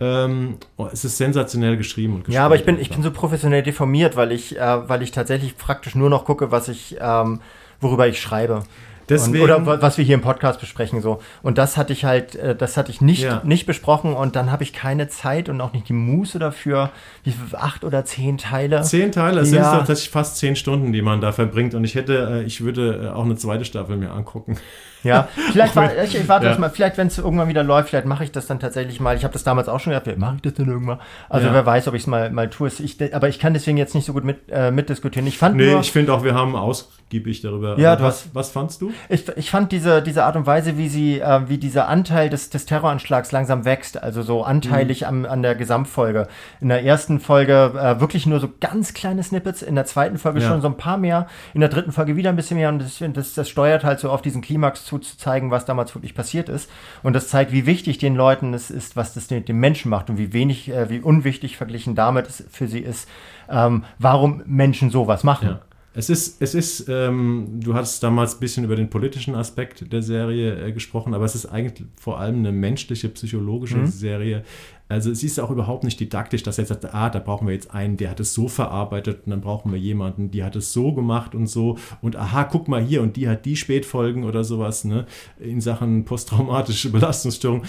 Ähm, oh, es ist sensationell geschrieben und Ja, aber ich bin, ich bin so professionell deformiert, weil ich, äh, weil ich tatsächlich praktisch nur noch gucke, was ich, ähm, worüber ich schreibe. Deswegen, und, oder was wir hier im Podcast besprechen so. Und das hatte ich halt, äh, das hatte ich nicht, ja. nicht besprochen und dann habe ich keine Zeit und auch nicht die Muße dafür, wie viel, acht oder zehn Teile. Zehn Teile, es ja. sind tatsächlich fast zehn Stunden, die man da verbringt. Und ich hätte, äh, ich würde äh, auch eine zweite Staffel mir angucken. Ja, vielleicht war, ich, ich warte ja. mal, vielleicht, wenn es irgendwann wieder läuft, vielleicht mache ich das dann tatsächlich mal. Ich habe das damals auch schon gedacht, mache ich das denn irgendwann? Also ja. wer weiß, ob ich es mal, mal tue. Ich, aber ich kann deswegen jetzt nicht so gut mit, äh, mitdiskutieren. Ich fand nee, nur, ich finde auch, wir haben ausgiebig darüber. Ja, du was, was fandst du? Ich, ich fand diese, diese Art und Weise, wie sie, äh, wie dieser Anteil des, des Terroranschlags langsam wächst, also so anteilig mhm. am, an der Gesamtfolge. In der ersten Folge äh, wirklich nur so ganz kleine Snippets, in der zweiten Folge ja. schon so ein paar mehr, in der dritten Folge wieder ein bisschen mehr und das, das, das steuert halt so auf diesen Klimax zu, zu zeigen, was da damals wirklich passiert ist. Und das zeigt, wie wichtig den Leuten es ist, was das den, den Menschen macht und wie wenig, äh, wie unwichtig verglichen damit es für sie ist, ähm, warum Menschen sowas machen. Ja. Es ist, es ist, ähm, du hast damals ein bisschen über den politischen Aspekt der Serie äh, gesprochen, aber es ist eigentlich vor allem eine menschliche, psychologische mhm. Serie, also es ist auch überhaupt nicht didaktisch, dass er sagt, ah, da brauchen wir jetzt einen, der hat es so verarbeitet und dann brauchen wir jemanden, die hat es so gemacht und so und aha, guck mal hier und die hat die Spätfolgen oder sowas, ne, in Sachen posttraumatische Belastungsstörung.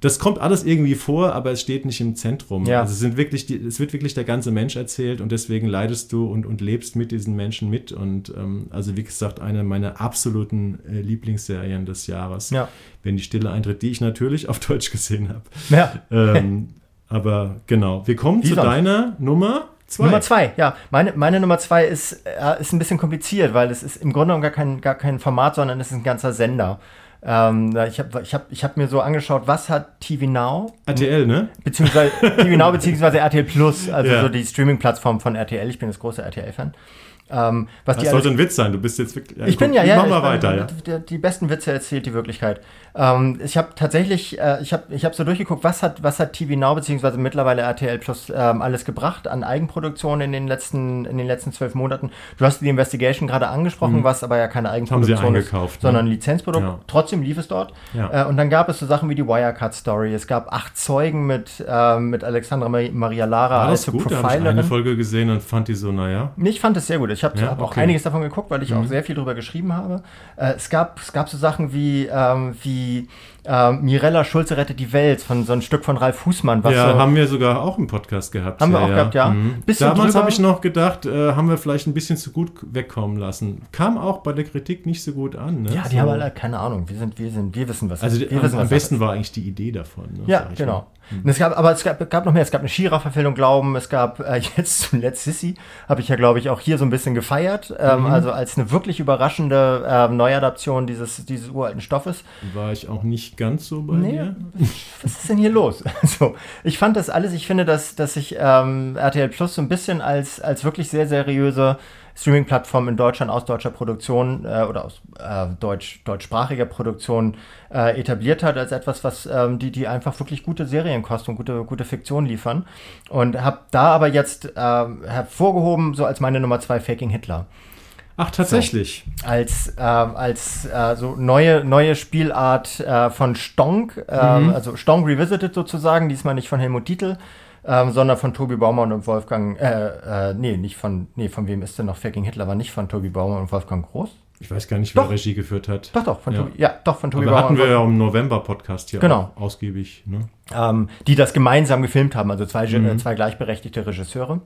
Das kommt alles irgendwie vor, aber es steht nicht im Zentrum. Ja. Also es, sind wirklich die, es wird wirklich der ganze Mensch erzählt und deswegen leidest du und, und lebst mit diesen Menschen mit. Und ähm, also wie gesagt, eine meiner absoluten äh, Lieblingsserien des Jahres. Ja wenn die Stille eintritt, die ich natürlich auf Deutsch gesehen habe. Ja. Ähm, aber genau, wir kommen Wie zu deiner Nummer zwei. Nummer zwei, ja. Meine, meine Nummer zwei ist, äh, ist ein bisschen kompliziert, weil es ist im Grunde genommen gar kein, gar kein Format, sondern es ist ein ganzer Sender. Ähm, ich habe ich hab, ich hab mir so angeschaut, was hat TV Now? RTL, ne? Beziehungsweise TV Now beziehungsweise RTL Plus, also ja. so die Streaming-Plattform von RTL. Ich bin das große RTL-Fan. Ähm, was das sollte ein Witz sein, du bist jetzt wirklich. Ja, ich bin ja, ja. Mach mal weiter, ja. Die, die, besten Witze erzählt die Wirklichkeit. Ähm, ich habe tatsächlich, äh, ich habe ich hab so durchgeguckt, was hat, was hat TV Now beziehungsweise mittlerweile RTL Plus ähm, alles gebracht an Eigenproduktionen in den letzten, in den letzten zwölf Monaten. Du hast die Investigation gerade angesprochen, mhm. was aber ja keine Eigenproduktion Haben sie eingekauft, ist, ne? sondern ein Lizenzprodukt. Ja. Trotzdem lief es dort. Ja. Äh, und dann gab es so Sachen wie die Wirecard Story. Es gab acht Zeugen mit, äh, mit Alexandra Maria Lara als gut? Profilerin. Da ich eine Folge gesehen und fand die so, naja. Ich fand es sehr gut. Ich habe ja, okay. auch einiges davon geguckt, weil ich mhm. auch sehr viel darüber geschrieben habe. Äh, es, gab, es gab so Sachen wie, ähm, wie äh, Mirella Schulze rettet die Welt, von so ein Stück von Ralf Fußmann. ja, so, haben wir sogar auch im Podcast gehabt. Haben ja, wir auch ja. gehabt, ja. Mhm. Damals habe ich noch gedacht, äh, haben wir vielleicht ein bisschen zu gut wegkommen lassen. Kam auch bei der Kritik nicht so gut an. Ne? Ja, die so. haben alle keine Ahnung. Wir sind, wir sind, wir wissen was. Also wir am, wissen, was am besten war eigentlich die Idee davon. Ne, ja, genau. Mhm. Es gab, aber es gab, gab noch mehr. Es gab eine Shira-Verfilmung, Glauben. Es gab äh, jetzt zuletzt Sissy, habe ich ja, glaube ich, auch hier so ein bisschen gefeiert. Ähm, mhm. Also als eine wirklich überraschende äh, Neuadaption dieses, dieses uralten Stoffes. War ich auch nicht ganz so bei nee, dir. Was ist denn hier los? Also, ich fand das alles, ich finde, dass, dass sich ähm, RTL Plus so ein bisschen als, als wirklich sehr seriöse Streaming-Plattform in Deutschland aus deutscher Produktion äh, oder aus äh, deutsch, deutschsprachiger Produktion äh, etabliert hat, als etwas, was ähm, die, die einfach wirklich gute Serienkosten und gute, gute Fiktion liefern. Und habe da aber jetzt ähm, hervorgehoben, so als meine Nummer zwei Faking Hitler. Ach, tatsächlich. So, als äh, als äh, so neue, neue Spielart äh, von Stonk, ähm, mhm. also Stonk Revisited sozusagen, diesmal nicht von Helmut Dietl, ähm, sondern von Tobi Baumann und Wolfgang, äh, äh, nee, nicht von, nee, von wem ist denn noch Faking Hitler, war nicht von Tobi Baumann und Wolfgang Groß? Ich weiß gar nicht, Doch. wer Regie geführt hat. Doch, doch, von Ja. Tobi, ja, doch, von Tobi Aber hatten wir ja im November-Podcast hier Genau. auch ausgiebig. Ne? ähm, die das gemeinsam gefilmt haben, also zwei, Mhm. äh, zwei gleichberechtigte Regisseure.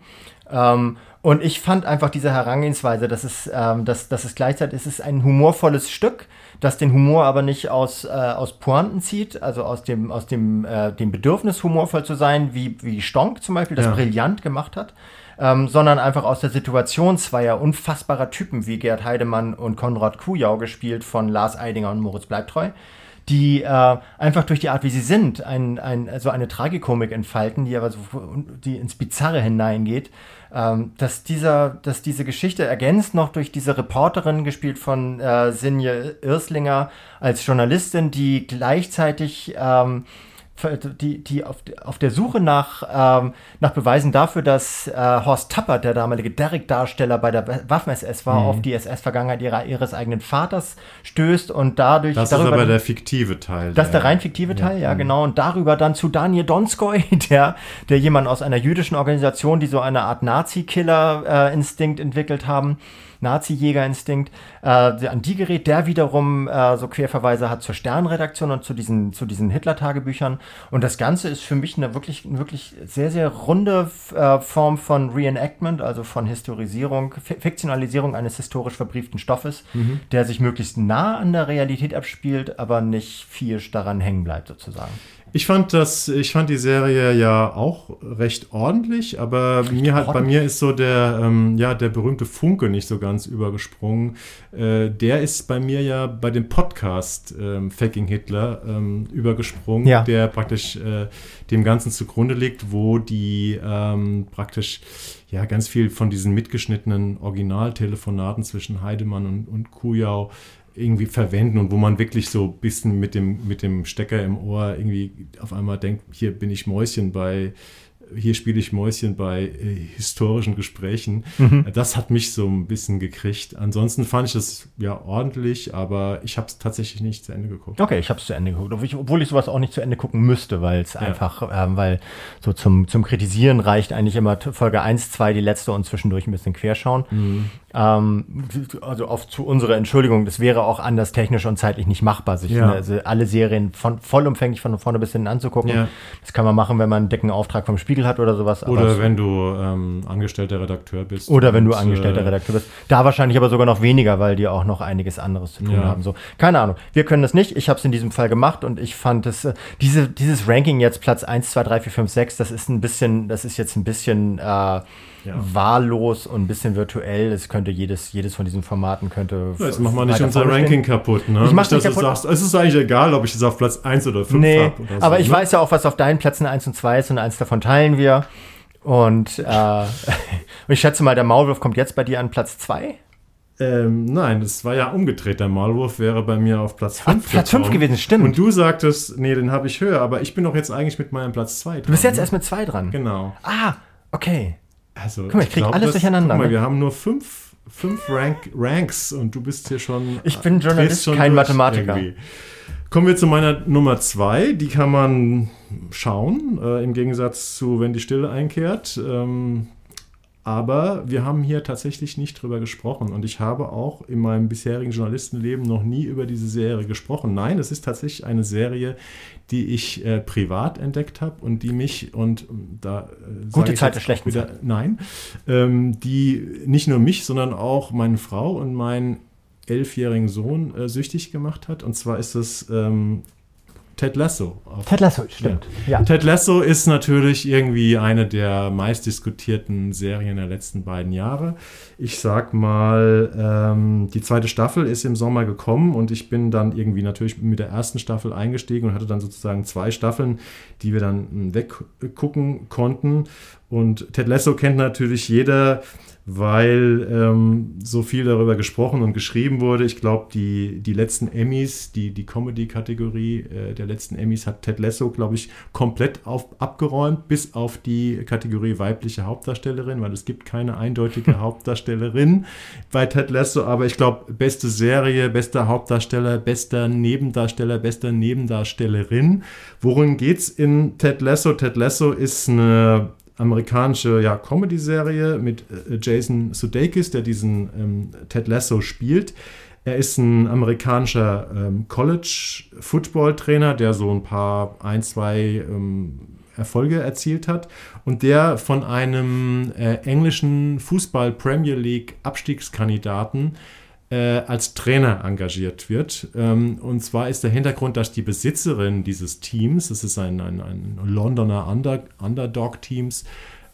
Ähm, und ich fand einfach diese Herangehensweise, dass es, ähm, dass, dass es gleichzeitig es ist ein humorvolles Stück, das den Humor aber nicht aus, äh, aus Pointen zieht, also aus dem, aus dem, äh, dem Bedürfnis, humorvoll zu sein, wie, wie Stonk zum Beispiel das Ja. brillant gemacht hat. Ähm, sondern einfach aus der Situation zweier unfassbarer Typen wie Gerd Heidemann und Konrad Kujau, gespielt von Lars Eidinger und Moritz Bleibtreu, die äh, einfach durch die Art, wie sie sind, ein, ein, so eine Tragikomik entfalten, die aber so, die ins Bizarre hineingeht, ähm, dass, dieser, dass diese Geschichte ergänzt noch durch diese Reporterin, gespielt von äh, Sinje Irslinger, als Journalistin, die gleichzeitig ähm, die, die auf, auf der Suche nach, ähm, nach Beweisen dafür, dass äh, Horst Tappert, der damalige Derrick-Darsteller bei der Waffen-SS war, auf die SS-Vergangenheit ihres eigenen Vaters stößt und dadurch Das darüber ist aber der fiktive Teil. das ist der rein fiktive Teil, ja, genau. Und darüber dann zu Daniel Donskoy, der, der jemand aus einer jüdischen Organisation, die so eine Art Nazi-Killer-Instinkt entwickelt haben, Nazi-Jäger-Instinkt, äh, an die gerät, der wiederum äh, so Querverweise hat zur Sternredaktion und zu diesen, zu diesen Hitler-Tagebüchern. Und das Ganze ist für mich eine wirklich, wirklich sehr, sehr runde äh, Form von Reenactment, also von Historisierung, Fi- Fiktionalisierung eines historisch verbrieften Stoffes, der sich möglichst nah an der Realität abspielt, aber nicht viel daran hängen bleibt, sozusagen. Ich fand das, ich fand die Serie ja auch recht ordentlich, aber mir hat, bei ordentlich? mir ist so der, ähm, ja, der berühmte Funke nicht so ganz übergesprungen. Äh, der ist bei mir ja bei dem Podcast ähm, Faking Hitler ähm, übergesprungen, Ja. der praktisch äh, dem Ganzen zugrunde liegt, wo die ähm, praktisch ja ganz viel von diesen mitgeschnittenen Originaltelefonaten zwischen Heidemann und, und Kujau irgendwie verwenden und wo man wirklich so ein bisschen mit dem, mit dem Stecker im Ohr irgendwie auf einmal denkt, hier bin ich Mäuschen bei, hier spiele ich Mäuschen bei äh, historischen Gesprächen. Mhm. Das hat mich so ein bisschen gekriegt. Ansonsten fand ich es ja ordentlich, aber ich habe es tatsächlich nicht zu Ende geguckt. Okay, ich habe es zu Ende geguckt, obwohl ich, obwohl ich sowas auch nicht zu Ende gucken müsste, weil es einfach, ähm, weil so zum, zum Kritisieren reicht eigentlich immer Folge 1, 2, die letzte und zwischendurch ein bisschen querschauen. Ähm, also auf, zu unserer Entschuldigung, das wäre auch anders technisch und zeitlich nicht machbar, sich Ja. also alle Serien von, vollumfänglich von vorne bis hinten anzugucken. Ja. Das kann man machen, wenn man einen dicken Auftrag vom Spiegel hat oder sowas. Oder wenn du ähm, angestellter Redakteur bist. Oder wenn du angestellter äh, Redakteur bist. Da wahrscheinlich aber sogar noch weniger, weil die auch noch einiges anderes zu tun Ja. haben. So, keine Ahnung. Wir können das nicht. Ich habe es in diesem Fall gemacht und ich fand es, äh, diese, dieses Ranking jetzt Platz 1, 2, 3, 4, 5, 6, das ist ein bisschen, das ist jetzt ein bisschen äh, wahllos und ein bisschen virtuell. Es könnte jedes, jedes von diesen Formaten könnte. Jetzt machen wir nicht unser. Ranking kaputt. Ne? Ich dass nicht kaputt. sagst, es ist eigentlich egal, ob ich es auf Platz 1 oder 5 Nee, habe. so, aber ich ne? weiß ja auch, was auf deinen Plätzen 1 und 2 ist und eins davon teilen wir. Und, äh, ich schätze mal, der Maulwurf kommt jetzt bei dir an Platz 2. Ähm, nein, das war ja umgedreht. Der Maulwurf wäre bei mir auf Platz 5 Platz fünf gewesen, stimmt. Und du sagtest, nee, den habe ich höher, aber ich bin doch jetzt eigentlich mit meinem Platz 2 dran. Du bist jetzt ne? erst mit 2 dran. Genau. Ah, okay. Also, Guck mal, ich krieg glaub, alles das- durcheinander, Guck mal, ne? wir haben nur fünf, fünf Rank, Ranks und du bist hier schon. Ich bin drehst Journalist, kein Mathematiker. irgendwie. Kommen wir zu meiner Nummer 2. Die kann man schauen, äh, im Gegensatz zu Wenn die Stille einkehrt. Ähm, aber wir haben hier tatsächlich nicht drüber gesprochen und ich habe auch in meinem bisherigen Journalistenleben noch nie über diese Serie gesprochen. Nein, es ist tatsächlich eine Serie, die ich äh, privat entdeckt habe und die mich und ähm, da äh, Gute Zeit schlechten auch wieder, Nein, ähm, die nicht nur mich, sondern auch meine Frau und meinen elfjährigen Sohn äh, süchtig gemacht hat. Und zwar ist es ähm, Ted Lasso. Ted Lasso, stimmt. Ja. Ted Lasso ist natürlich irgendwie eine der meistdiskutierten Serien der letzten beiden Jahre. Ich sag mal, ähm, die zweite Staffel ist im Sommer gekommen und ich bin dann irgendwie natürlich mit der ersten Staffel eingestiegen und hatte dann sozusagen zwei Staffeln, die wir dann mm, weggucken konnten. Und Ted Lasso kennt natürlich jeder, weil ähm, so viel darüber gesprochen und geschrieben wurde. Ich glaube, die, die letzten Emmys, die, die Comedy-Kategorie äh, der letzten Emmys hat Ted Lasso, glaube ich, komplett auf, abgeräumt, bis auf die Kategorie weibliche Hauptdarstellerin, weil es gibt keine eindeutige Hauptdarstellerin bei Ted Lasso, aber ich glaube, beste Serie, bester Hauptdarsteller, bester Nebendarsteller, bester Nebendarstellerin. Worin geht's in Ted Lasso? Ted Lasso ist eine amerikanische ja, Comedy-Serie mit äh, Jason Sudeikis, der diesen ähm, Ted Lasso spielt. Er ist ein amerikanischer ähm, College-Football-Trainer, der so ein paar, ein, zwei ähm, Erfolge erzielt hat und der von einem äh, englischen Fußball-Premier League-Abstiegskandidaten äh, als Trainer engagiert wird. Ähm, und zwar ist der Hintergrund, dass die Besitzerin dieses Teams, das ist ein, ein, ein Londoner Under, Underdog-Teams,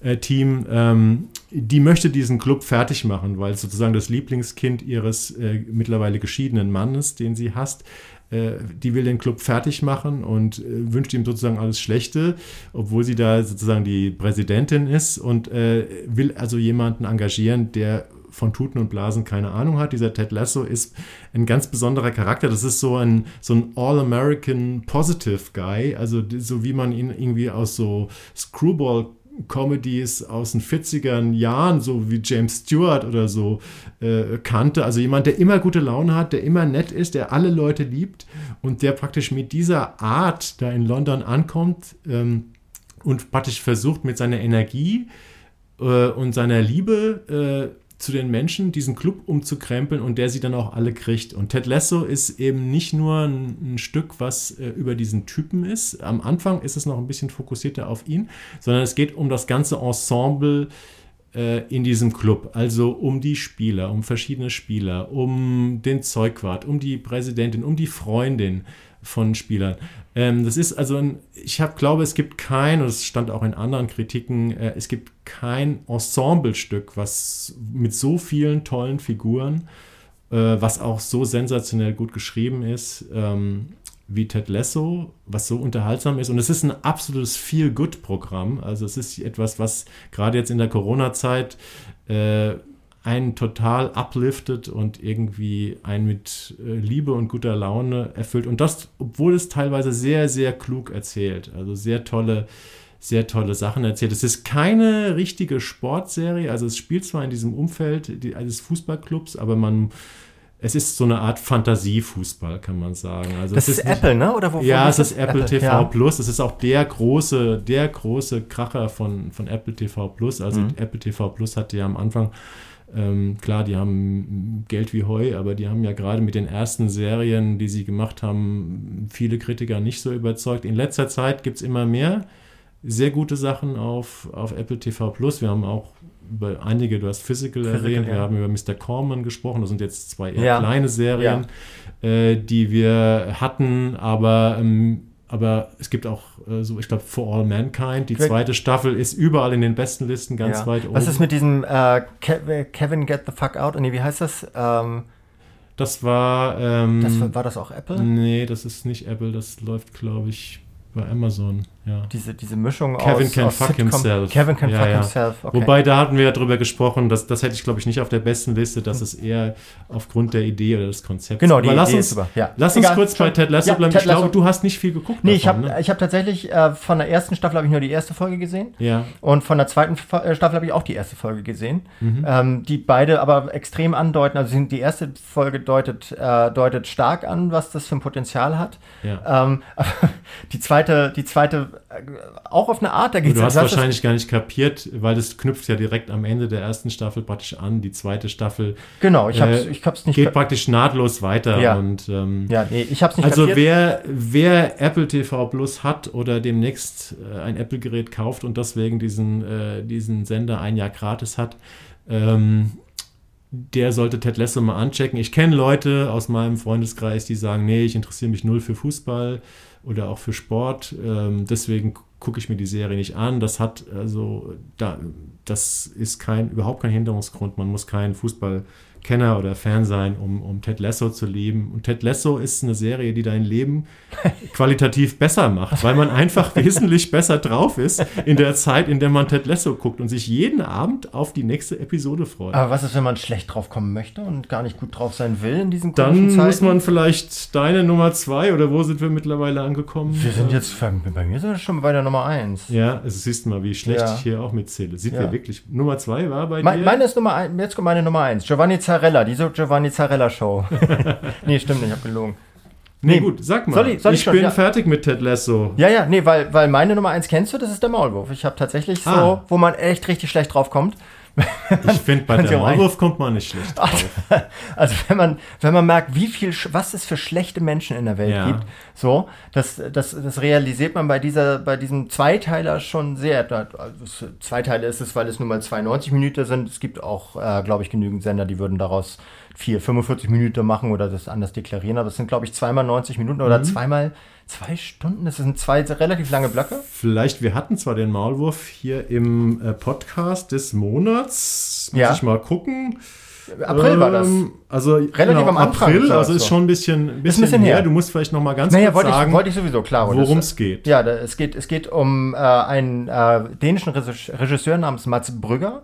äh, Team, ähm, die möchte diesen Club fertig machen, weil sozusagen das Lieblingskind ihres äh, mittlerweile geschiedenen Mannes, den sie hasst, äh, die will den Club fertig machen und äh, wünscht ihm sozusagen alles Schlechte, obwohl sie da sozusagen die Präsidentin ist und äh, will also jemanden engagieren, der von Tuten und Blasen keine Ahnung hat. Dieser Ted Lasso ist ein ganz besonderer Charakter. Das ist so ein, so ein All-American Positive Guy, also so wie man ihn irgendwie aus so Screwball Comedies aus den 40er Jahren, so wie James Stewart oder so, äh, kannte. Also jemand, der immer gute Laune hat, der immer nett ist, der alle Leute liebt und der praktisch mit dieser Art da in London ankommt ähm, und praktisch versucht mit seiner Energie äh, und seiner Liebe äh, zu den Menschen, diesen Club umzukrempeln und der sie dann auch alle kriegt. Und Ted Lasso ist eben nicht nur ein, ein Stück, was äh, über diesen Typen ist. Am Anfang ist es noch ein bisschen fokussierter auf ihn, sondern es geht um das ganze Ensemble äh, in diesem Club. Also um die Spieler, um verschiedene Spieler, um den Zeugwart, um die Präsidentin, um die Freundin von Spielern. Ähm, das ist also ein, ich hab, glaube, es gibt kein, und es stand auch in anderen Kritiken, äh, es gibt kein Ensemblestück, was mit so vielen tollen Figuren, äh, was auch so sensationell gut geschrieben ist, ähm, wie Ted Lasso, was so unterhaltsam ist. Und es ist ein absolutes Feel-Good-Programm. Also es ist etwas, was gerade jetzt in der Corona-Zeit äh, einen total upliftet und irgendwie einen mit äh, Liebe und guter Laune erfüllt. Und das, obwohl es teilweise sehr, sehr klug erzählt. Also sehr tolle, sehr tolle Sachen erzählt. Es ist keine richtige Sportserie. Also es spielt zwar in diesem Umfeld eines Fußballclubs, aber man es ist so eine Art Fantasiefußball, kann man sagen. Also das ist, ist Apple, ne? Oder ja, es ist Apple, Apple TV ja. Plus. Es ist auch der große, der große Kracher von, von Apple TV Plus. Also mhm. Apple TV Plus hatte ja am Anfang ähm, klar, die haben Geld wie Heu, aber die haben ja gerade mit den ersten Serien, die sie gemacht haben, viele Kritiker nicht so überzeugt. In letzter Zeit gibt es immer mehr sehr gute Sachen auf, auf Apple TV Plus. Wir haben auch über einige, du hast Physical, Physical erwähnt, ja. wir haben über Mr. Corman gesprochen, das sind jetzt zwei eher ja. kleine Serien, ja. äh, die wir hatten, aber ähm, aber es gibt auch äh, so, ich glaube, For All Mankind. Die zweite Staffel ist überall in den besten Listen ganz ja. weit oben. Was ist mit diesem äh, Kevin Get the Fuck Out? Nee, wie heißt das? Ähm, das war. Ähm, das war, war das auch Apple? Nee, das ist nicht Apple. Das läuft, glaube ich, bei Amazon, ja. Diese, diese Mischung Kevin aus, can aus fuck Sitcom. himself. Kevin can ja, fuck ja. himself. Okay. Wobei, da hatten wir ja drüber gesprochen, dass, das hätte ich, glaube ich, nicht auf der besten Liste, das ist eher aufgrund der Idee oder des Konzepts. Genau, die Aber lass Idee uns, ist super. Ja. Lass uns kurz bei Ted Lasso bleiben. Ted ich glaube, du hast nicht viel geguckt Nee, davon, ich habe ne? hab tatsächlich, äh, von der ersten Staffel habe ich nur die erste Folge gesehen. Ja. Und von der zweiten äh, Staffel habe ich auch die erste Folge gesehen. Mhm. Ähm, die beide aber extrem andeuten, also die erste Folge deutet, äh, deutet stark an, was das für ein Potenzial hat. Ja. Ähm, die zweite, die zweite äh, auch auf eine Art, da geht Du hast wahrscheinlich gar nicht kapiert, weil das knüpft ja direkt am Ende der ersten Staffel praktisch an. Die zweite Staffel genau, ich hab's, äh, ich hab's nicht geht praktisch nahtlos weiter. Ja, und, ähm, ja nee, ich hab's nicht Also kapiert. wer, wer Apple TV Plus hat oder demnächst äh, ein Apple-Gerät kauft und deswegen diesen, äh, diesen Sender ein Jahr gratis hat, ähm, der sollte Ted Lasso mal anchecken. Ich kenne Leute aus meinem Freundeskreis, die sagen, nee, ich interessiere mich null für Fußball oder auch für Sport. Ähm, deswegen gucke ich mir die Serie nicht an. Das hat also da, das ist kein überhaupt kein Hinderungsgrund. Man muss kein Fußball Kenner oder Fan sein, um, um Ted Lasso zu lieben. Und Ted Lasso ist eine Serie, die dein Leben qualitativ besser macht, weil man einfach wesentlich besser drauf ist in der Zeit, in der man Ted Lasso guckt und sich jeden Abend auf die nächste Episode freut. Aber was ist, wenn man schlecht drauf kommen möchte und gar nicht gut drauf sein will in diesen Dann Zeiten? muss man vielleicht deine Nummer zwei oder wo sind wir mittlerweile angekommen? Wir sind jetzt, bei mir sind wir schon bei der Nummer eins. Ja, also siehst du mal, wie schlecht ja. ich hier auch mitzähle. Sieht ja. wir wirklich. Nummer zwei war bei Me dir? Meine ist Nummer eins, jetzt kommt meine Nummer eins. Giovanni Zarella, diese Giovanni Zarella Show. nee, stimmt nicht, ich hab gelogen. Nee, nee, gut, sag mal. Soll ich, soll ich, ich schon? bin ja. fertig mit Ted Lasso. Ja, ja, nee, weil, weil meine Nummer eins kennst du, das ist der Maulwurf. Ich habe tatsächlich so, ah. wo man echt richtig schlecht drauf kommt. Ich finde, bei der Maulwurf kommt man nicht schlecht drauf. Also wenn man, wenn man merkt, wie viel, was es für schlechte Menschen in der Welt ja. gibt, so, das, das, das realisiert man bei dieser, bei diesem Zweiteiler schon sehr. Also Zweiteiler ist es, weil es nur mal 92 Minuten sind. Es gibt auch, äh, glaube ich, genügend Sender, die würden daraus vier, 45 Minuten machen oder das anders deklarieren. Aber es sind, glaube ich, zweimal 90 Minuten oder mhm. zweimal zwei Stunden. Das sind zwei relativ lange Blöcke. Vielleicht, wir hatten zwar den Maulwurf hier im äh, Podcast des Monats. Muss ja. ich mal gucken. April war das. Ähm, also relativ genau, am Anfang. April, also ist so. schon ein bisschen, bisschen, ist ein bisschen her. her. Du musst vielleicht noch mal ganz naja, kurz wollte sagen, ich, wollte ich sowieso klar, worum es geht. Ja, da, es geht, es geht um äh, einen äh, dänischen Regisseur namens Mats Brügger,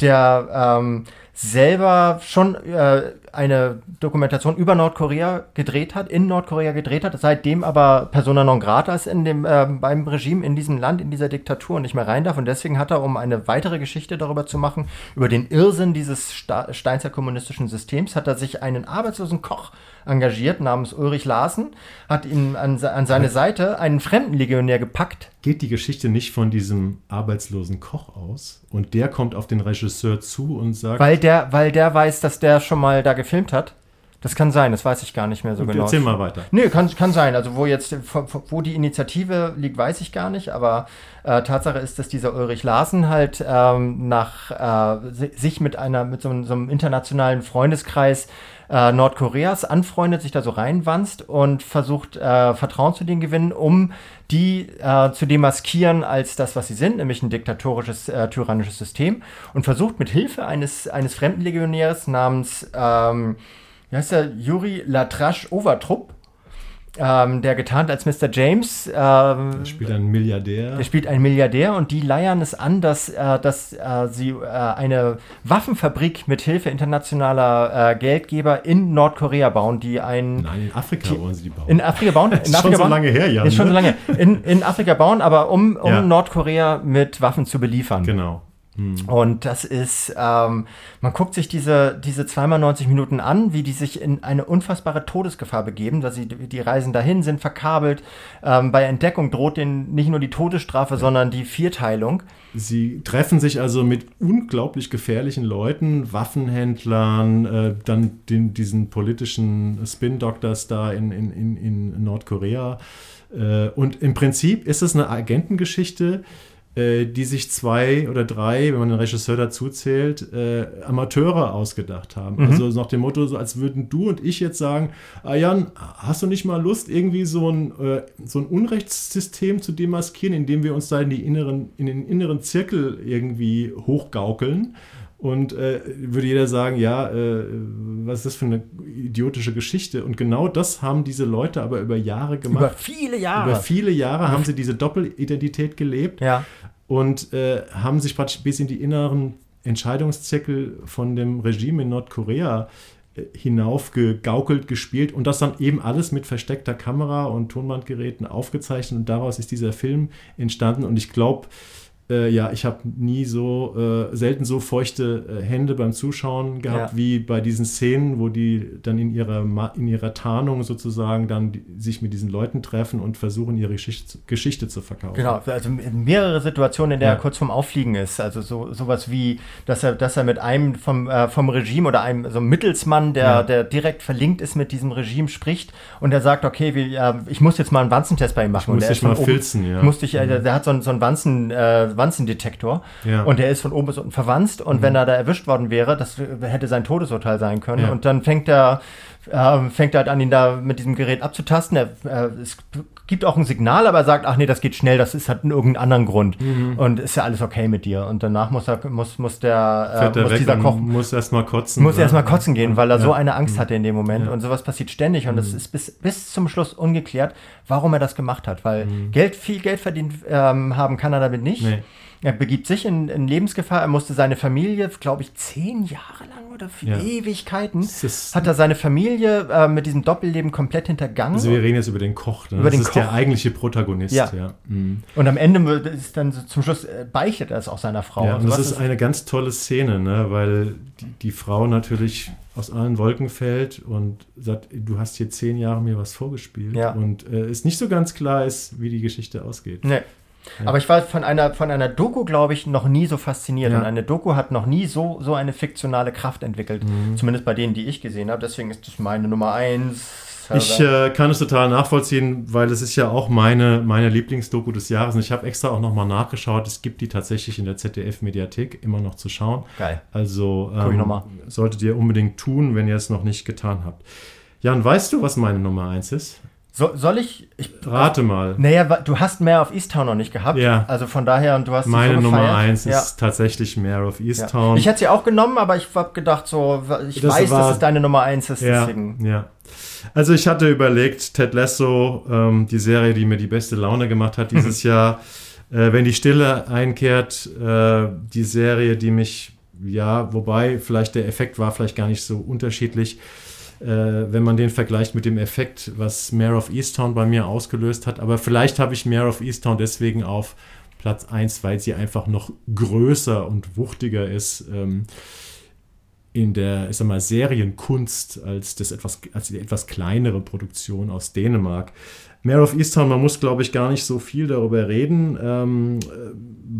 der ähm, selber schon äh, eine Dokumentation über Nordkorea gedreht hat, in Nordkorea gedreht hat, seitdem aber Persona non grata ist in dem, äh, beim Regime in diesem Land, in dieser Diktatur und nicht mehr rein darf. Und deswegen hat er, um eine weitere Geschichte darüber zu machen, über den Irrsinn dieses Steinzer kommunistischen Systems, hat er sich einen arbeitslosen Koch engagiert namens Ulrich Larsen, hat ihn an, an seine Seite einen Fremdenlegionär gepackt. Geht die Geschichte nicht von diesem arbeitslosen Koch aus? Und der kommt auf den Regisseur zu und sagt. Weil der, weil der weiß, dass der schon mal da gefilmt hat. Das kann sein, das weiß ich gar nicht mehr so und genau. Erzähl mal weiter. Nö, kann, kann sein. Also wo jetzt, wo die Initiative liegt, weiß ich gar nicht. Aber äh, Tatsache ist, dass dieser Ulrich Larsen halt ähm, nach äh, sich mit einer, mit so, so einem internationalen Freundeskreis äh, Nordkoreas anfreundet, sich da so reinwanzt und versucht, äh, Vertrauen zu denen gewinnen, um die äh, zu demaskieren als das, was sie sind, nämlich ein diktatorisches, äh, tyrannisches System und versucht mit Hilfe eines, eines Fremdenlegionärs namens, ähm, wie heißt der, Juri Latrash Overtrupp, ähm, der getarnt als Mr. James. Ähm, der spielt einen Milliardär. Der spielt einen Milliardär und die leiern es an, dass, äh, dass äh, sie äh, eine Waffenfabrik mit Hilfe internationaler äh, Geldgeber in Nordkorea bauen, die ein. Nein, in Afrika die, wollen sie die bauen. In Afrika bauen? In ist Afrika schon so lange her, ja. Ist schon so lange. In, in Afrika bauen, aber um, um ja. Nordkorea mit Waffen zu beliefern. Genau. Hm. Und das ist, ähm, man guckt sich diese, diese zweimal 90 Minuten an, wie die sich in eine unfassbare Todesgefahr begeben, dass sie, die reisen dahin, sind verkabelt. Ähm, bei Entdeckung droht denen nicht nur die Todesstrafe, ja. sondern die Vierteilung. Sie treffen sich also mit unglaublich gefährlichen Leuten, Waffenhändlern, äh, dann den, diesen politischen Spin-Doctors da in, in, in, in Nordkorea. Äh, und im Prinzip ist es eine Agentengeschichte, äh, die sich zwei oder drei, wenn man den Regisseur dazu zählt, äh, Amateure ausgedacht haben. Mhm. Also nach dem Motto, so als würden du und ich jetzt sagen, ah Jan, hast du nicht mal Lust, irgendwie so ein, äh, so ein Unrechtssystem zu demaskieren, indem wir uns da in, die inneren, in den inneren Zirkel irgendwie hochgaukeln? Und äh, würde jeder sagen, ja, äh, was ist das für eine idiotische Geschichte? Und genau das haben diese Leute aber über Jahre gemacht. Über viele Jahre. Über viele Jahre haben sie diese Doppelidentität gelebt. Ja und äh, haben sich praktisch bis in die inneren Entscheidungszirkel von dem Regime in Nordkorea äh, hinaufgegaukelt, gespielt und das dann eben alles mit versteckter Kamera und Tonbandgeräten aufgezeichnet und daraus ist dieser Film entstanden und ich glaube, äh, ja, ich habe nie so, äh, selten so feuchte äh, Hände beim Zuschauen gehabt, ja. wie bei diesen Szenen, wo die dann in ihrer, in ihrer Tarnung sozusagen dann die, sich mit diesen Leuten treffen und versuchen, ihre Geschichte, Geschichte zu verkaufen. Genau, also mehrere Situationen, in der ja. er kurz vorm Auffliegen ist. Also so, sowas wie, dass er, dass er mit einem vom, äh, vom Regime oder einem so einem Mittelsmann, der, ja. der direkt verlinkt ist mit diesem Regime, spricht und er sagt, okay, wie, äh, ich muss jetzt mal einen Wanzentest bei ihm machen. Ich muss dich mal filzen, ja. Musste ich, äh, mhm. der hat so, einen, so einen Wanzen, Wanzendetektor ja. und der ist von oben bis unten verwanzt und mhm. wenn er da erwischt worden wäre, das hätte sein Todesurteil sein können. Ja. Und dann fängt er, äh, fängt er halt an, ihn da mit diesem Gerät abzutasten. Er, äh, es gibt auch ein Signal, aber er sagt, ach nee, das geht schnell, das ist halt in irgendeinem anderen Grund. Mhm. Und ist ja alles okay mit dir. Und danach muss er, muss, muss der, äh, muss dieser Koch. Muss erstmal kotzen. Muss erstmal kotzen gehen, weil er ja. so eine Angst hatte in dem Moment. Ja. Und sowas passiert ständig. Und es mhm. ist bis, bis zum Schluss ungeklärt, warum er das gemacht hat. Weil mhm. Geld, viel Geld verdient ähm, haben kann er damit nicht. Nee. Er begibt sich in, in Lebensgefahr. Er musste seine Familie, glaube ich, zehn Jahre lang oder für ja. Ewigkeiten, hat er seine Familie äh, mit diesem Doppelleben komplett hintergangen. Also wir reden jetzt über den Koch. Ne? Über das den ist Koch. der eigentliche Protagonist. Ja. ja. Mhm. Und am Ende ist dann so, zum Schluss äh, beichtet er es auch seiner Frau. Ja, und das ist eine ganz tolle Szene, ne? weil die, die Frau natürlich aus allen Wolken fällt und sagt, du hast hier zehn Jahre mir was vorgespielt ja. und äh, es nicht so ganz klar ist, wie die Geschichte ausgeht. Nee. Ja. Aber ich war von einer, von einer Doku, glaube ich, noch nie so fasziniert. Ja. Und eine Doku hat noch nie so, so eine fiktionale Kraft entwickelt. Mhm. Zumindest bei denen, die ich gesehen habe. Deswegen ist das meine Nummer eins. Ich äh, kann es total nachvollziehen, weil es ist ja auch meine, meine Lieblingsdoku des Jahres. Und ich habe extra auch nochmal nachgeschaut. Es gibt die tatsächlich in der ZDF-Mediathek immer noch zu schauen. Geil. Also ähm, solltet ihr unbedingt tun, wenn ihr es noch nicht getan habt. Jan, weißt du, was meine Nummer eins ist? So, soll ich, ich. Rate mal. Naja, du hast Mare of Easttown noch nicht gehabt. Ja. Also von daher, und du hast Meine so Nummer eins ja. ist tatsächlich Mare of Easttown. Ja. Ich hätte sie auch genommen, aber ich habe gedacht, so, ich das weiß, war, dass es deine Nummer eins ist. Ja, deswegen. ja. Also ich hatte überlegt, Ted Lasso, ähm, die Serie, die mir die beste Laune gemacht hat dieses Jahr. Äh, wenn die Stille einkehrt, äh, die Serie, die mich, ja, wobei vielleicht der Effekt war vielleicht gar nicht so unterschiedlich wenn man den vergleicht mit dem Effekt, was Mayor of Easttown bei mir ausgelöst hat. Aber vielleicht habe ich Mayor of Easttown deswegen auf Platz 1, weil sie einfach noch größer und wuchtiger ist. Ähm, in der, ich sag mal, Serienkunst als, das etwas, als die etwas kleinere Produktion aus Dänemark. Mare of Easttown, man muss, glaube ich, gar nicht so viel darüber reden, ähm,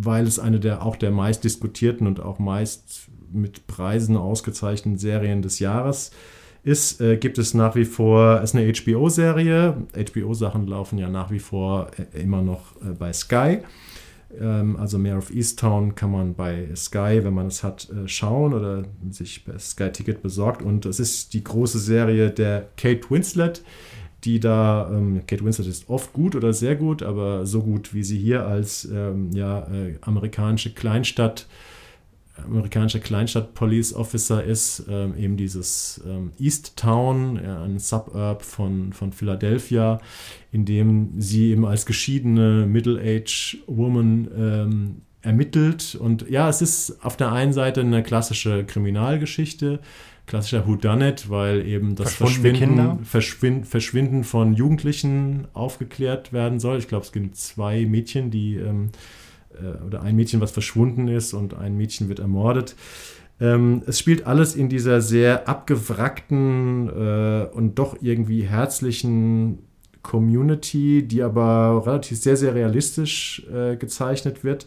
weil es eine der auch der meist diskutierten und auch meist mit Preisen ausgezeichneten Serien des Jahres ist ist, äh, gibt es nach wie vor, ist eine HBO-Serie. HBO-Sachen laufen ja nach wie vor äh, immer noch äh, bei Sky. Ähm, also Mayor of Easttown kann man bei Sky, wenn man es hat, äh, schauen oder sich bei Sky Ticket besorgt. Und es ist die große Serie der Kate Winslet, die da, ähm, Kate Winslet ist oft gut oder sehr gut, aber so gut wie sie hier als ähm, ja, äh, amerikanische Kleinstadt amerikanischer Kleinstadt-Police Officer ist, ähm, eben dieses ähm, East Town, ja, ein Suburb von, von Philadelphia, in dem sie eben als geschiedene Middle-Age-Woman ähm, ermittelt. Und ja, es ist auf der einen Seite eine klassische Kriminalgeschichte, klassischer Whodunit, weil eben das Verschwinden, Verschwind, Verschwinden von Jugendlichen aufgeklärt werden soll. Ich glaube, es gibt zwei Mädchen, die ähm, äh, oder ein Mädchen, was verschwunden ist und ein Mädchen wird ermordet. Ähm, es spielt alles in dieser sehr abgewrackten äh, und doch irgendwie herzlichen Community, die aber relativ sehr, sehr realistisch äh, gezeichnet wird.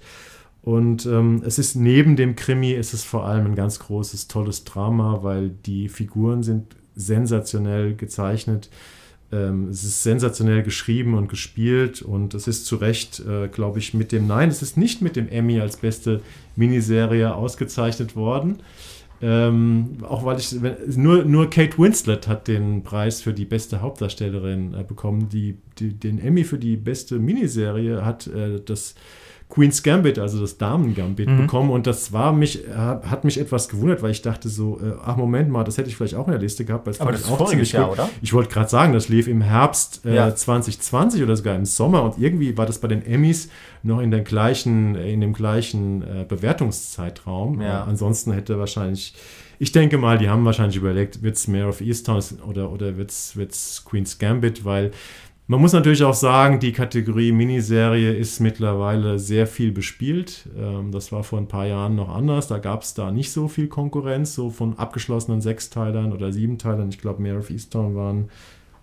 Und ähm, es ist neben dem Krimi, ist es vor allem ein ganz großes, tolles Drama, weil die Figuren sind sensationell gezeichnet. Ähm, es ist sensationell geschrieben und gespielt und es ist zu Recht, äh, glaube ich, mit dem Nein, es ist nicht mit dem Emmy als beste Miniserie ausgezeichnet worden. Ähm, auch weil ich, wenn, nur, nur Kate Winslet hat den Preis für die beste Hauptdarstellerin äh, bekommen. Die, die, den Emmy für die beste Miniserie hat äh, das Queen's Gambit, also das Damen-Gambit, mhm. bekommen. Und das war mich, hat mich etwas gewundert, weil ich dachte so, äh, ach Moment mal, das hätte ich vielleicht auch in der Liste gehabt. Aber das ist auch ziemlich Jahr, oder? Ich wollte gerade sagen, das lief im Herbst äh, ja. 2020 oder sogar im Sommer und irgendwie war das bei den Emmys noch in, den gleichen, in dem gleichen äh, Bewertungszeitraum. Ja. Äh, ansonsten hätte wahrscheinlich ich denke mal, die haben wahrscheinlich überlegt, wird es Mayor of Easttown oder, oder wird es Queen's Gambit, weil man muss natürlich auch sagen, die Kategorie Miniserie ist mittlerweile sehr viel bespielt. Ähm, das war vor ein paar Jahren noch anders. Da gab es da nicht so viel Konkurrenz, so von abgeschlossenen Sechsteilern oder Siebenteilern. Ich glaube, Mare of Easttown waren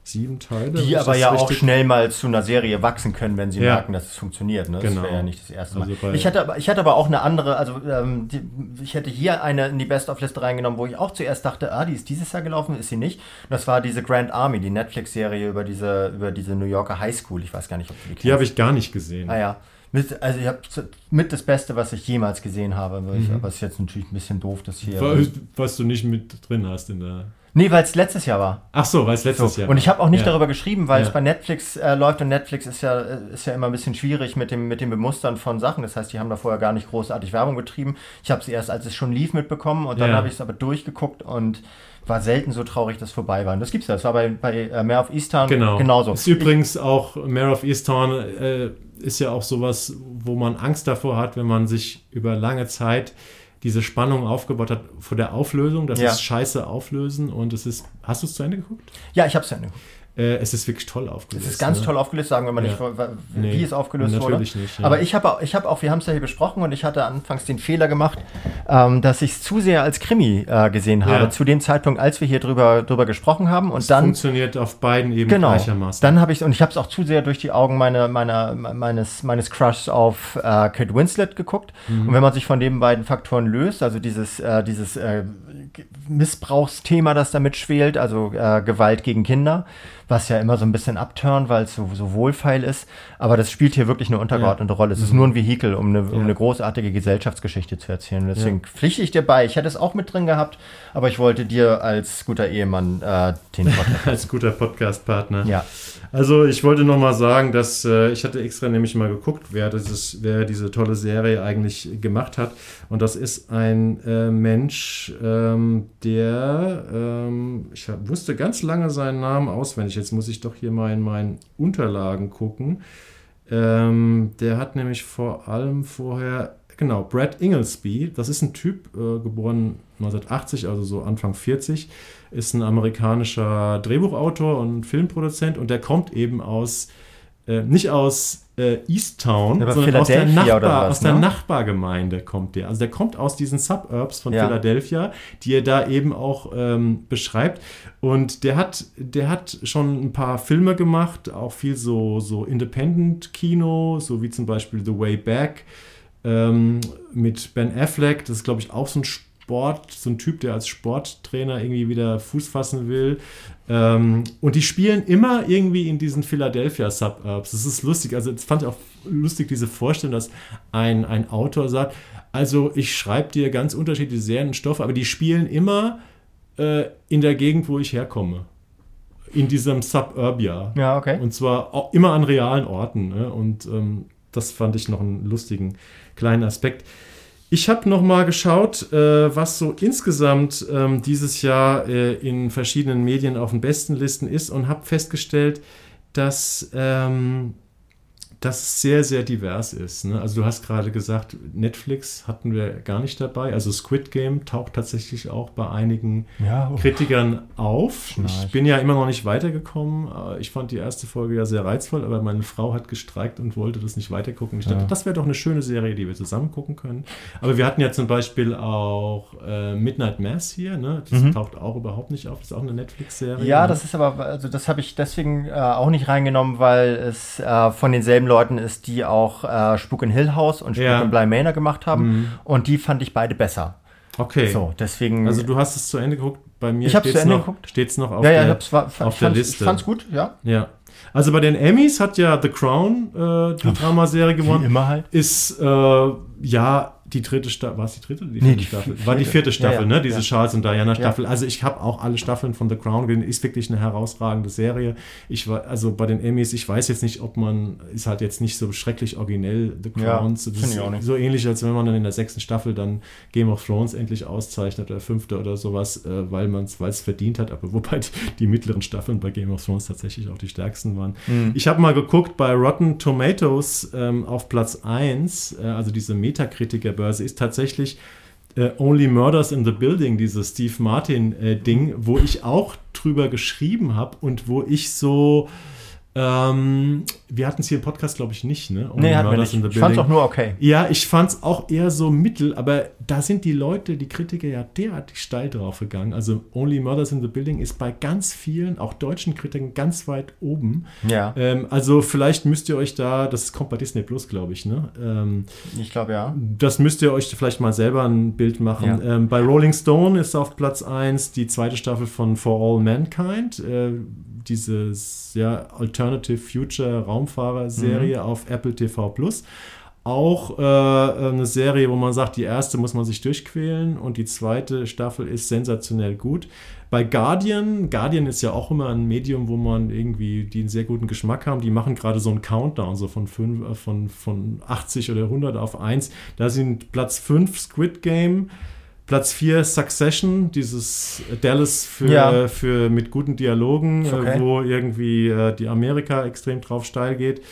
sieben Teile. Die aber ja auch schnell mal zu einer Serie wachsen können, wenn sie ja. merken, dass es funktioniert. Ne? Das genau. wäre ja nicht das erste Mal. Also ich, hatte aber, ich hatte aber auch eine andere, also ähm, die, ich hätte hier eine in die Best-of-Liste reingenommen, wo ich auch zuerst dachte, ah, die ist dieses Jahr gelaufen, ist sie nicht. Und das war diese Grand Army, die Netflix-Serie über diese, über diese New Yorker High School. Ich weiß gar nicht, ob die. Die habe ich gar nicht gesehen. Ah ja. Mit, also ich habe mit das Beste, was ich jemals gesehen habe. Mhm. Ich, aber es ist jetzt natürlich ein bisschen doof, dass hier. Was du nicht mit drin hast in der. Nee, weil es letztes Jahr war. Ach so, weil es letztes so. Jahr war. Und ich habe auch nicht ja. darüber geschrieben, weil ja. es bei Netflix äh, läuft und Netflix ist ja, äh, ist ja immer ein bisschen schwierig mit dem, mit dem Bemustern von Sachen. Das heißt, die haben da vorher gar nicht großartig Werbung getrieben. Ich habe es erst, als es schon lief, mitbekommen und dann ja. habe ich es aber durchgeguckt und war selten so traurig, dass vorbei war. Und das gibt's ja. Das war bei, bei äh, Mare of Easttown genau. genauso. Ist übrigens auch Mare of Easttown äh, ist ja auch sowas, wo man Angst davor hat, wenn man sich über lange Zeit diese Spannung aufgebaut hat vor der Auflösung. Das ja. ist scheiße auflösen und es ist. Hast du es zu Ende geguckt? Ja, ich habe es zu Ende geguckt. Äh, es ist wirklich toll aufgelöst. Es ist ganz ne? toll aufgelöst, sagen wir mal nicht, Ja. wie Nee, es aufgelöst natürlich wurde. nicht, ja. Aber ich habe auch, ich habe auch, wir haben es ja hier besprochen und ich hatte anfangs den Fehler gemacht, ähm, dass ich es zu sehr als Krimi äh, gesehen habe, Ja. zu dem Zeitpunkt, als wir hier drüber, drüber gesprochen haben. Und dann Funktioniert auf beiden eben Genau. gleichermaßen. Dann habe ich und ich habe es auch zu sehr durch die Augen meiner, meiner, meines, meines Crushs auf äh, Kate Winslet geguckt. Mhm. Und wenn man sich von den beiden Faktoren löst, also dieses, äh, dieses äh, Missbrauchsthema, das damit schwelt, also äh, Gewalt gegen Kinder, was ja immer so ein bisschen abturnt, weil es so, so wohlfeil ist. Aber das spielt hier wirklich eine untergeordnete Rolle. Es ist nur ein Vehikel, um eine, um Mhm. Ja. eine großartige Gesellschaftsgeschichte zu erzählen. Deswegen pflichte ich dir bei. Ich hätte es auch mit drin gehabt, aber ich wollte dir als guter Ehemann äh, den Podcast. als guter Podcast-Partner. ja. Also ich wollte noch mal sagen, dass äh, ich hatte extra nämlich mal geguckt, wer, dieses, wer diese tolle Serie eigentlich gemacht hat. Und das ist ein äh, Mensch, ähm, der, ähm, ich hab, wusste ganz lange seinen Namen auswendig. Jetzt muss ich doch hier mal in meinen Unterlagen gucken. Ähm, der hat nämlich vor allem vorher, genau, Brad Inglesby, das ist ein Typ, äh, geboren 1980, also so Anfang 40, ist ein amerikanischer Drehbuchautor und Filmproduzent und der kommt eben aus, äh, nicht aus äh, Easttown, Aber sondern aus der, Nachbar, was, aus der ne? Nachbargemeinde kommt der. Also der kommt aus diesen Suburbs von Ja. Philadelphia, die er da eben auch ähm, beschreibt. Und der hat, der hat schon ein paar Filme gemacht, auch viel so, so Independent-Kino, so wie zum Beispiel The Way Back ähm, mit Ben Affleck. Das ist, glaube ich, auch so ein Sport, so ein Typ, der als Sporttrainer irgendwie wieder Fuß fassen will. Ähm, und die spielen immer irgendwie in diesen Philadelphia Suburbs. Das ist lustig. Also, das fand ich auch lustig, diese Vorstellung, dass ein, ein Autor sagt: Also, ich schreibe dir ganz unterschiedliche Serienstoffe, aber die spielen immer äh, in der Gegend, wo ich herkomme. In diesem Suburbia. Ja, okay. Und zwar auch immer an realen Orten. Ne? Und ähm, das fand ich noch einen lustigen kleinen Aspekt. Ich habe noch mal geschaut, äh, was so insgesamt ähm, dieses Jahr äh, in verschiedenen Medien auf den besten Listen ist und habe festgestellt, dass ähm, dass es sehr, sehr divers ist. Ne? Also du hast gerade gesagt, Netflix hatten wir gar nicht dabei. Also Squid Game taucht tatsächlich auch bei einigen Ja, oh. Kritikern auf. Schnarch. Ich bin ja immer noch nicht weitergekommen. Äh, Ich fand die erste Folge ja sehr reizvoll, aber meine Frau hat gestreikt und wollte das nicht weitergucken. Ich dachte, Ja. das wäre doch eine schöne Serie, die wir zusammen gucken können. Aber wir hatten ja zum Beispiel auch äh, Midnight Mass hier. Ne? Das Mhm. taucht auch überhaupt nicht auf. Das ist auch eine Netflix-Serie. Ja, ne? das ist aber, also das habe ich deswegen äh, auch nicht reingenommen, weil es äh, von denselben Leuten ist, die auch äh, Spuk in Hill House und Spuk Ja. in Bly Manor gemacht haben. Mhm. Und die fand ich beide besser. Okay. So, deswegen. Also du hast es zu Ende geguckt. Bei mir Ich hab's zu steht's Ende noch, geguckt. steht's noch auf ja, ja, der, ich, war, auf ich, der fand's, Liste. ich fand's gut, ja. Ja. Also bei den Emmys hat ja The Crown äh, die Dramaserie gewonnen. immer halt. Ist äh, ja die dritte Staffel. War es die dritte? Die Nee, die Staffel. vierte. War die vierte Staffel, Ja, ja. ne? Diese Ja. Charles und Diana Staffel. Also ich habe auch alle Staffeln von The Crown gesehen. Ist wirklich eine herausragende Serie. Ich war, also bei den Emmys, ich weiß jetzt nicht, ob man, ist halt jetzt nicht so schrecklich originell, The Ja, Crown. das find ist ich auch nicht. so ähnlich, als wenn man dann in der sechsten Staffel dann Game of Thrones endlich auszeichnet oder fünfte oder sowas, äh, weil man es weil es verdient hat. Aber wobei die, die mittleren Staffeln bei Game of Thrones tatsächlich auch die stärksten waren. Mhm. Ich habe mal geguckt, bei Rotten Tomatoes ähm, auf Platz 1, äh, also diese Metakritiker-Börse, ist tatsächlich äh, Only Murders in the Building, dieses Steve Martin-Ding, wo ich auch drüber geschrieben habe und wo ich so. Ähm, wir hatten es hier im Podcast, glaube ich, nicht, ne? Only Nee, hat mir nicht. Ich fand's auch nur okay. Ja, ich fand es auch eher so mittel, aber da sind die Leute, die Kritiker ja derartig steil drauf gegangen. Also Only Murders in the Building ist bei ganz vielen, auch deutschen Kritikern, ganz weit oben. Ja, Ähm, also vielleicht müsst ihr euch da, das kommt bei Disney Plus, glaube ich, ne? Ähm, ich glaube ja. das müsst ihr euch vielleicht mal selber ein Bild machen. Ja. Ähm, bei Rolling Stone ist auf Platz 1 die zweite Staffel von For All Mankind. Äh, dieses ja, Alternative Future Raumfahrer-Serie Mhm. auf Apple TV Plus. Auch äh, eine Serie, wo man sagt, die erste muss man sich durchquälen und die zweite Staffel ist sensationell gut. Bei Guardian, Guardian ist ja auch immer ein Medium, wo man irgendwie, die einen sehr guten Geschmack haben, die machen gerade so einen Countdown, so von, fünf, äh, von, von 80 oder 100 auf 1. Da sind Platz 5 Squid Game, Platz 4 Succession, dieses Dallas für, Ja. für mit guten Dialogen, Ist okay. äh, wo irgendwie äh, die Amerika extrem drauf steil geht.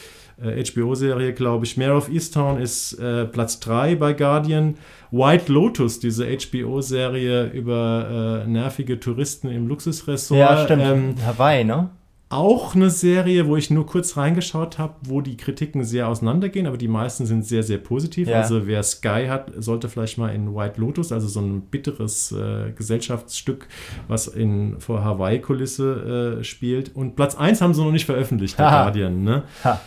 Äh, HBO-Serie, glaube ich. Mayor of Easttown ist äh, Platz 3 bei Guardian. White Lotus, diese HBO-Serie über äh, nervige Touristen im Luxusressort. Ja, stimmt. Ähm, Hawaii, ne? Auch eine Serie, wo ich nur kurz reingeschaut habe, wo die Kritiken sehr auseinandergehen, aber die meisten sind sehr, sehr positiv. Ja. Also wer Sky hat, sollte vielleicht mal in White Lotus, also so ein bitteres äh, Gesellschaftsstück, was in vor Hawaii-Kulisse äh, spielt. Und Platz 1 haben sie noch nicht veröffentlicht, der. Guardian. Ne? Ha.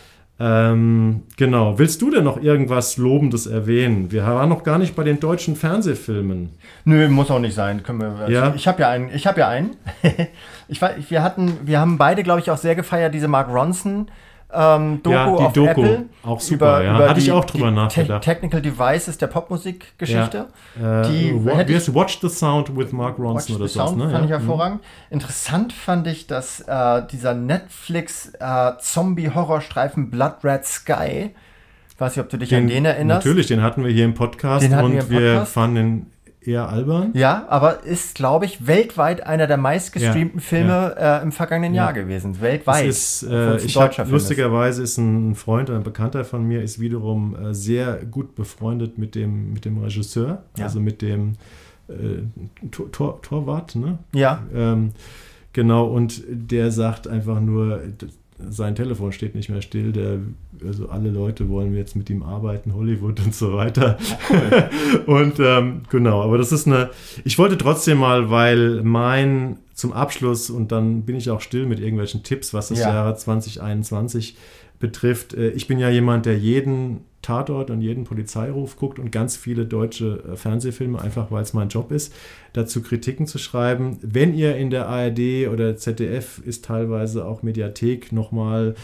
Ähm, genau. Willst du denn noch irgendwas Lobendes erwähnen? Wir waren noch gar nicht bei den deutschen Fernsehfilmen. Nö, muss auch nicht sein. Können wir, Ja. Ich habe ja einen. Ich habe ja einen. ich, wir hatten, wir haben beide, glaube ich, auch sehr gefeiert diese Mark Ronson ähm, Doku Ja, die auf Doku. Apple. Auch super, ja. Hatte ich auch drüber die nachgedacht. Te Technical Devices der Popmusikgeschichte. Äh, Die Wa- hätte wie heißt Watch the Sound with Mark Watch Ronson oder the sowas, Sound ne? fand Ja. ich hervorragend. Interessant fand ich, dass äh, dieser Netflix äh, Zombie-Horrorstreifen Blood Red Sky, ich weiß nicht, ob du dich an den erinnerst. Natürlich, den hatten wir hier im Podcast Den und wir im wir Podcast. fanden eher albern. Ja, aber ist, glaube ich, weltweit einer der meistgestreamten Ja, Filme Äh, im vergangenen Jahr gewesen. Weltweit. Ist, äh, ich hab, deutscher Film lustigerweise ist ein Freund, ein Bekannter von mir, ist wiederum äh, sehr gut befreundet mit dem, mit dem Regisseur, Ja. also mit dem äh, Tor, Tor, Torwart, ne? Ja, Ähm, genau, und der sagt einfach nur, sein Telefon steht nicht mehr still, der, also alle Leute wollen jetzt mit ihm arbeiten, Hollywood und so weiter. und ähm, genau, aber das ist eine, ich wollte trotzdem mal, weil mein zum Abschluss und dann bin ich auch still mit irgendwelchen Tipps, was das Ja. Jahre 2021 betrifft. Äh, Ich bin ja jemand, der jeden Tatort und jeden Polizeiruf guckt und ganz viele deutsche äh, Fernsehfilme, einfach weil es mein Job ist, dazu Kritiken zu schreiben. Wenn ihr in der ARD oder ZDF ist teilweise auch Mediathek nochmal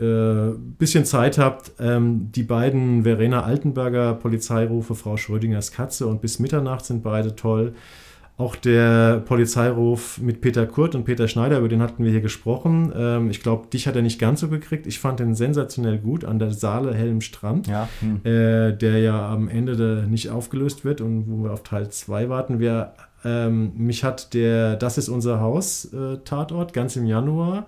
äh, bisschen Zeit habt, ähm, die beiden Verena Altenberger Polizeirufe, Frau Schrödingers Katze und bis Mitternacht sind beide toll. Auch der Polizeiruf mit Peter Kurt und Peter Schneider, über den hatten wir hier gesprochen. Ähm, ich glaube, dich hat er nicht ganz so gekriegt. Ich fand den sensationell gut an der Saale Helm Strand, ja. Hm. äh, der ja am Ende nicht aufgelöst wird und wo wir auf Teil 2 warten. Wir, ähm, mich hat der Das ist unser Haus äh, Tatort ganz im Januar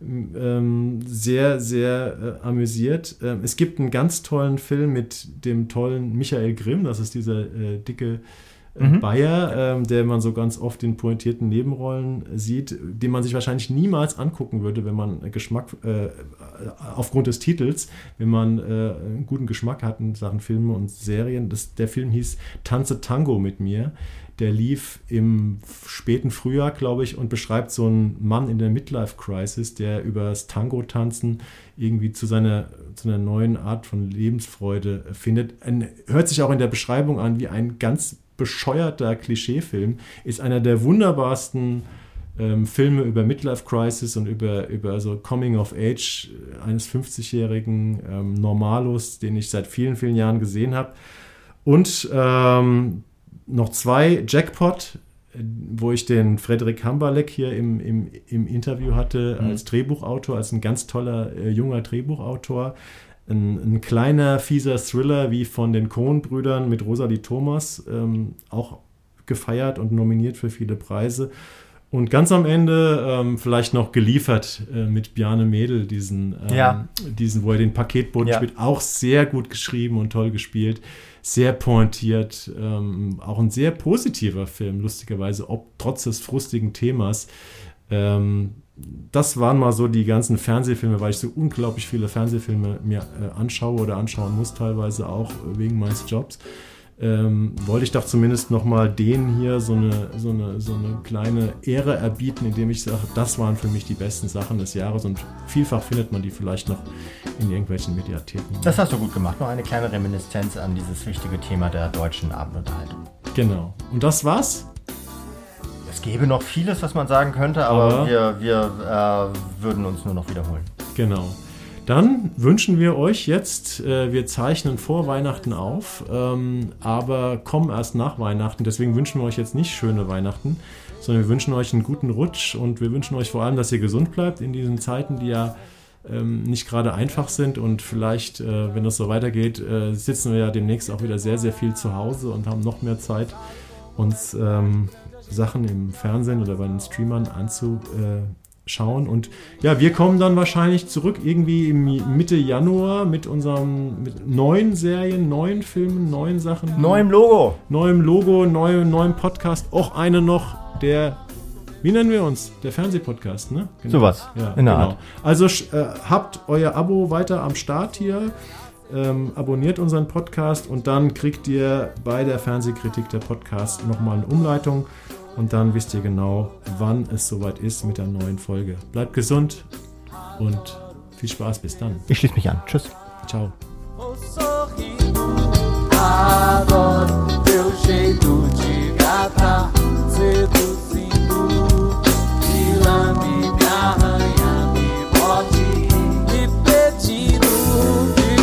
Mhm. ähm, sehr, sehr äh, amüsiert. Ähm, es gibt einen ganz tollen Film mit dem tollen Michael Grimm, das ist dieser äh, dicke Mhm. Bayer, ähm, der man so ganz oft in pointierten Nebenrollen sieht, den man sich wahrscheinlich niemals angucken würde, wenn man Geschmack, äh, aufgrund des Titels, wenn man äh, einen guten Geschmack hat in Sachen Filme und Serien. Das, der Film hieß Tanze Tango mit mir. Der lief im späten Frühjahr, glaube ich, und beschreibt so einen Mann in der Midlife-Crisis, der über das Tango-Tanzen irgendwie zu seiner, zu einer neuen Art von Lebensfreude findet. Ein, hört sich auch in der Beschreibung an wie ein ganz bescheuerter Klischeefilm. Ist einer der wunderbarsten ähm, Filme über Midlife Crisis und über, über so Coming of Age eines 50-jährigen ähm, Normalos, den ich seit vielen, vielen Jahren gesehen habe. Und ähm, noch zwei Jackpot, wo ich den Frederik Hamberleck hier im, im, im Interview hatte Mhm. als Drehbuchautor, als ein ganz toller äh, junger Drehbuchautor. Ein, ein kleiner, fieser Thriller wie von den Coen-Brüdern mit Rosalie Thomas, ähm, auch gefeiert und nominiert für viele Preise. Und ganz am Ende ähm, vielleicht noch geliefert äh, mit Bjarne Mädel, diesen, ähm, Ja. diesen, wo er den Paketboten Ja. spielt, auch sehr gut geschrieben und toll gespielt, sehr pointiert, ähm, auch ein sehr positiver Film, lustigerweise, ob trotz des frustigen Themas. Ähm, das waren mal so die ganzen Fernsehfilme, weil ich so unglaublich viele Fernsehfilme mir äh, anschaue oder anschauen muss, teilweise auch wegen meines Jobs. Ähm, wollte ich doch zumindest nochmal denen hier so eine, so, eine, so eine kleine Ehre erbieten, indem ich sage, das waren für mich die besten Sachen des Jahres und vielfach findet man die vielleicht noch in irgendwelchen Mediatheken. Das hast du gut gemacht. Noch eine kleine Reminiszenz an dieses wichtige Thema der deutschen Abendunterhaltung. Genau. Und das war's? Es gäbe noch vieles, was man sagen könnte, aber, Aber- wir, wir äh, würden uns nur noch wiederholen. Genau. Dann wünschen wir euch jetzt, äh, wir zeichnen vor Weihnachten auf, ähm, aber kommen erst nach Weihnachten. Deswegen wünschen wir euch jetzt nicht schöne Weihnachten, sondern wir wünschen euch einen guten Rutsch und wir wünschen euch vor allem, dass ihr gesund bleibt in diesen Zeiten, die ja ähm, nicht gerade einfach sind. Und vielleicht, äh, wenn das so weitergeht, äh, sitzen wir ja demnächst auch wieder sehr, sehr viel zu Hause und haben noch mehr Zeit, uns ähm, Sachen im Fernsehen oder bei den Streamern anzuschauen. Und ja, wir kommen dann wahrscheinlich zurück irgendwie im Mitte Januar mit unseren mit neuen Serien, neuen Filmen, neuen Sachen. Neuem Logo. neuem Logo, neuem, neuem Podcast. Auch eine noch, der Wie nennen wir uns? Der Fernsehpodcast, ne? Genau. Sowas. Ja, in der genau. Art. Also äh, habt euer Abo weiter am Start hier. Ähm, abonniert unseren Podcast und dann kriegt ihr bei der Fernsehkritik der Podcast nochmal eine Umleitung und dann wisst ihr genau, wann es soweit ist mit der neuen Folge. Bleibt gesund und viel Spaß bis dann. Ich schließe mich an. Tschüss. Ciao.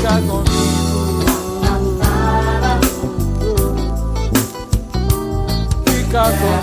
Fica comigo Fica comigo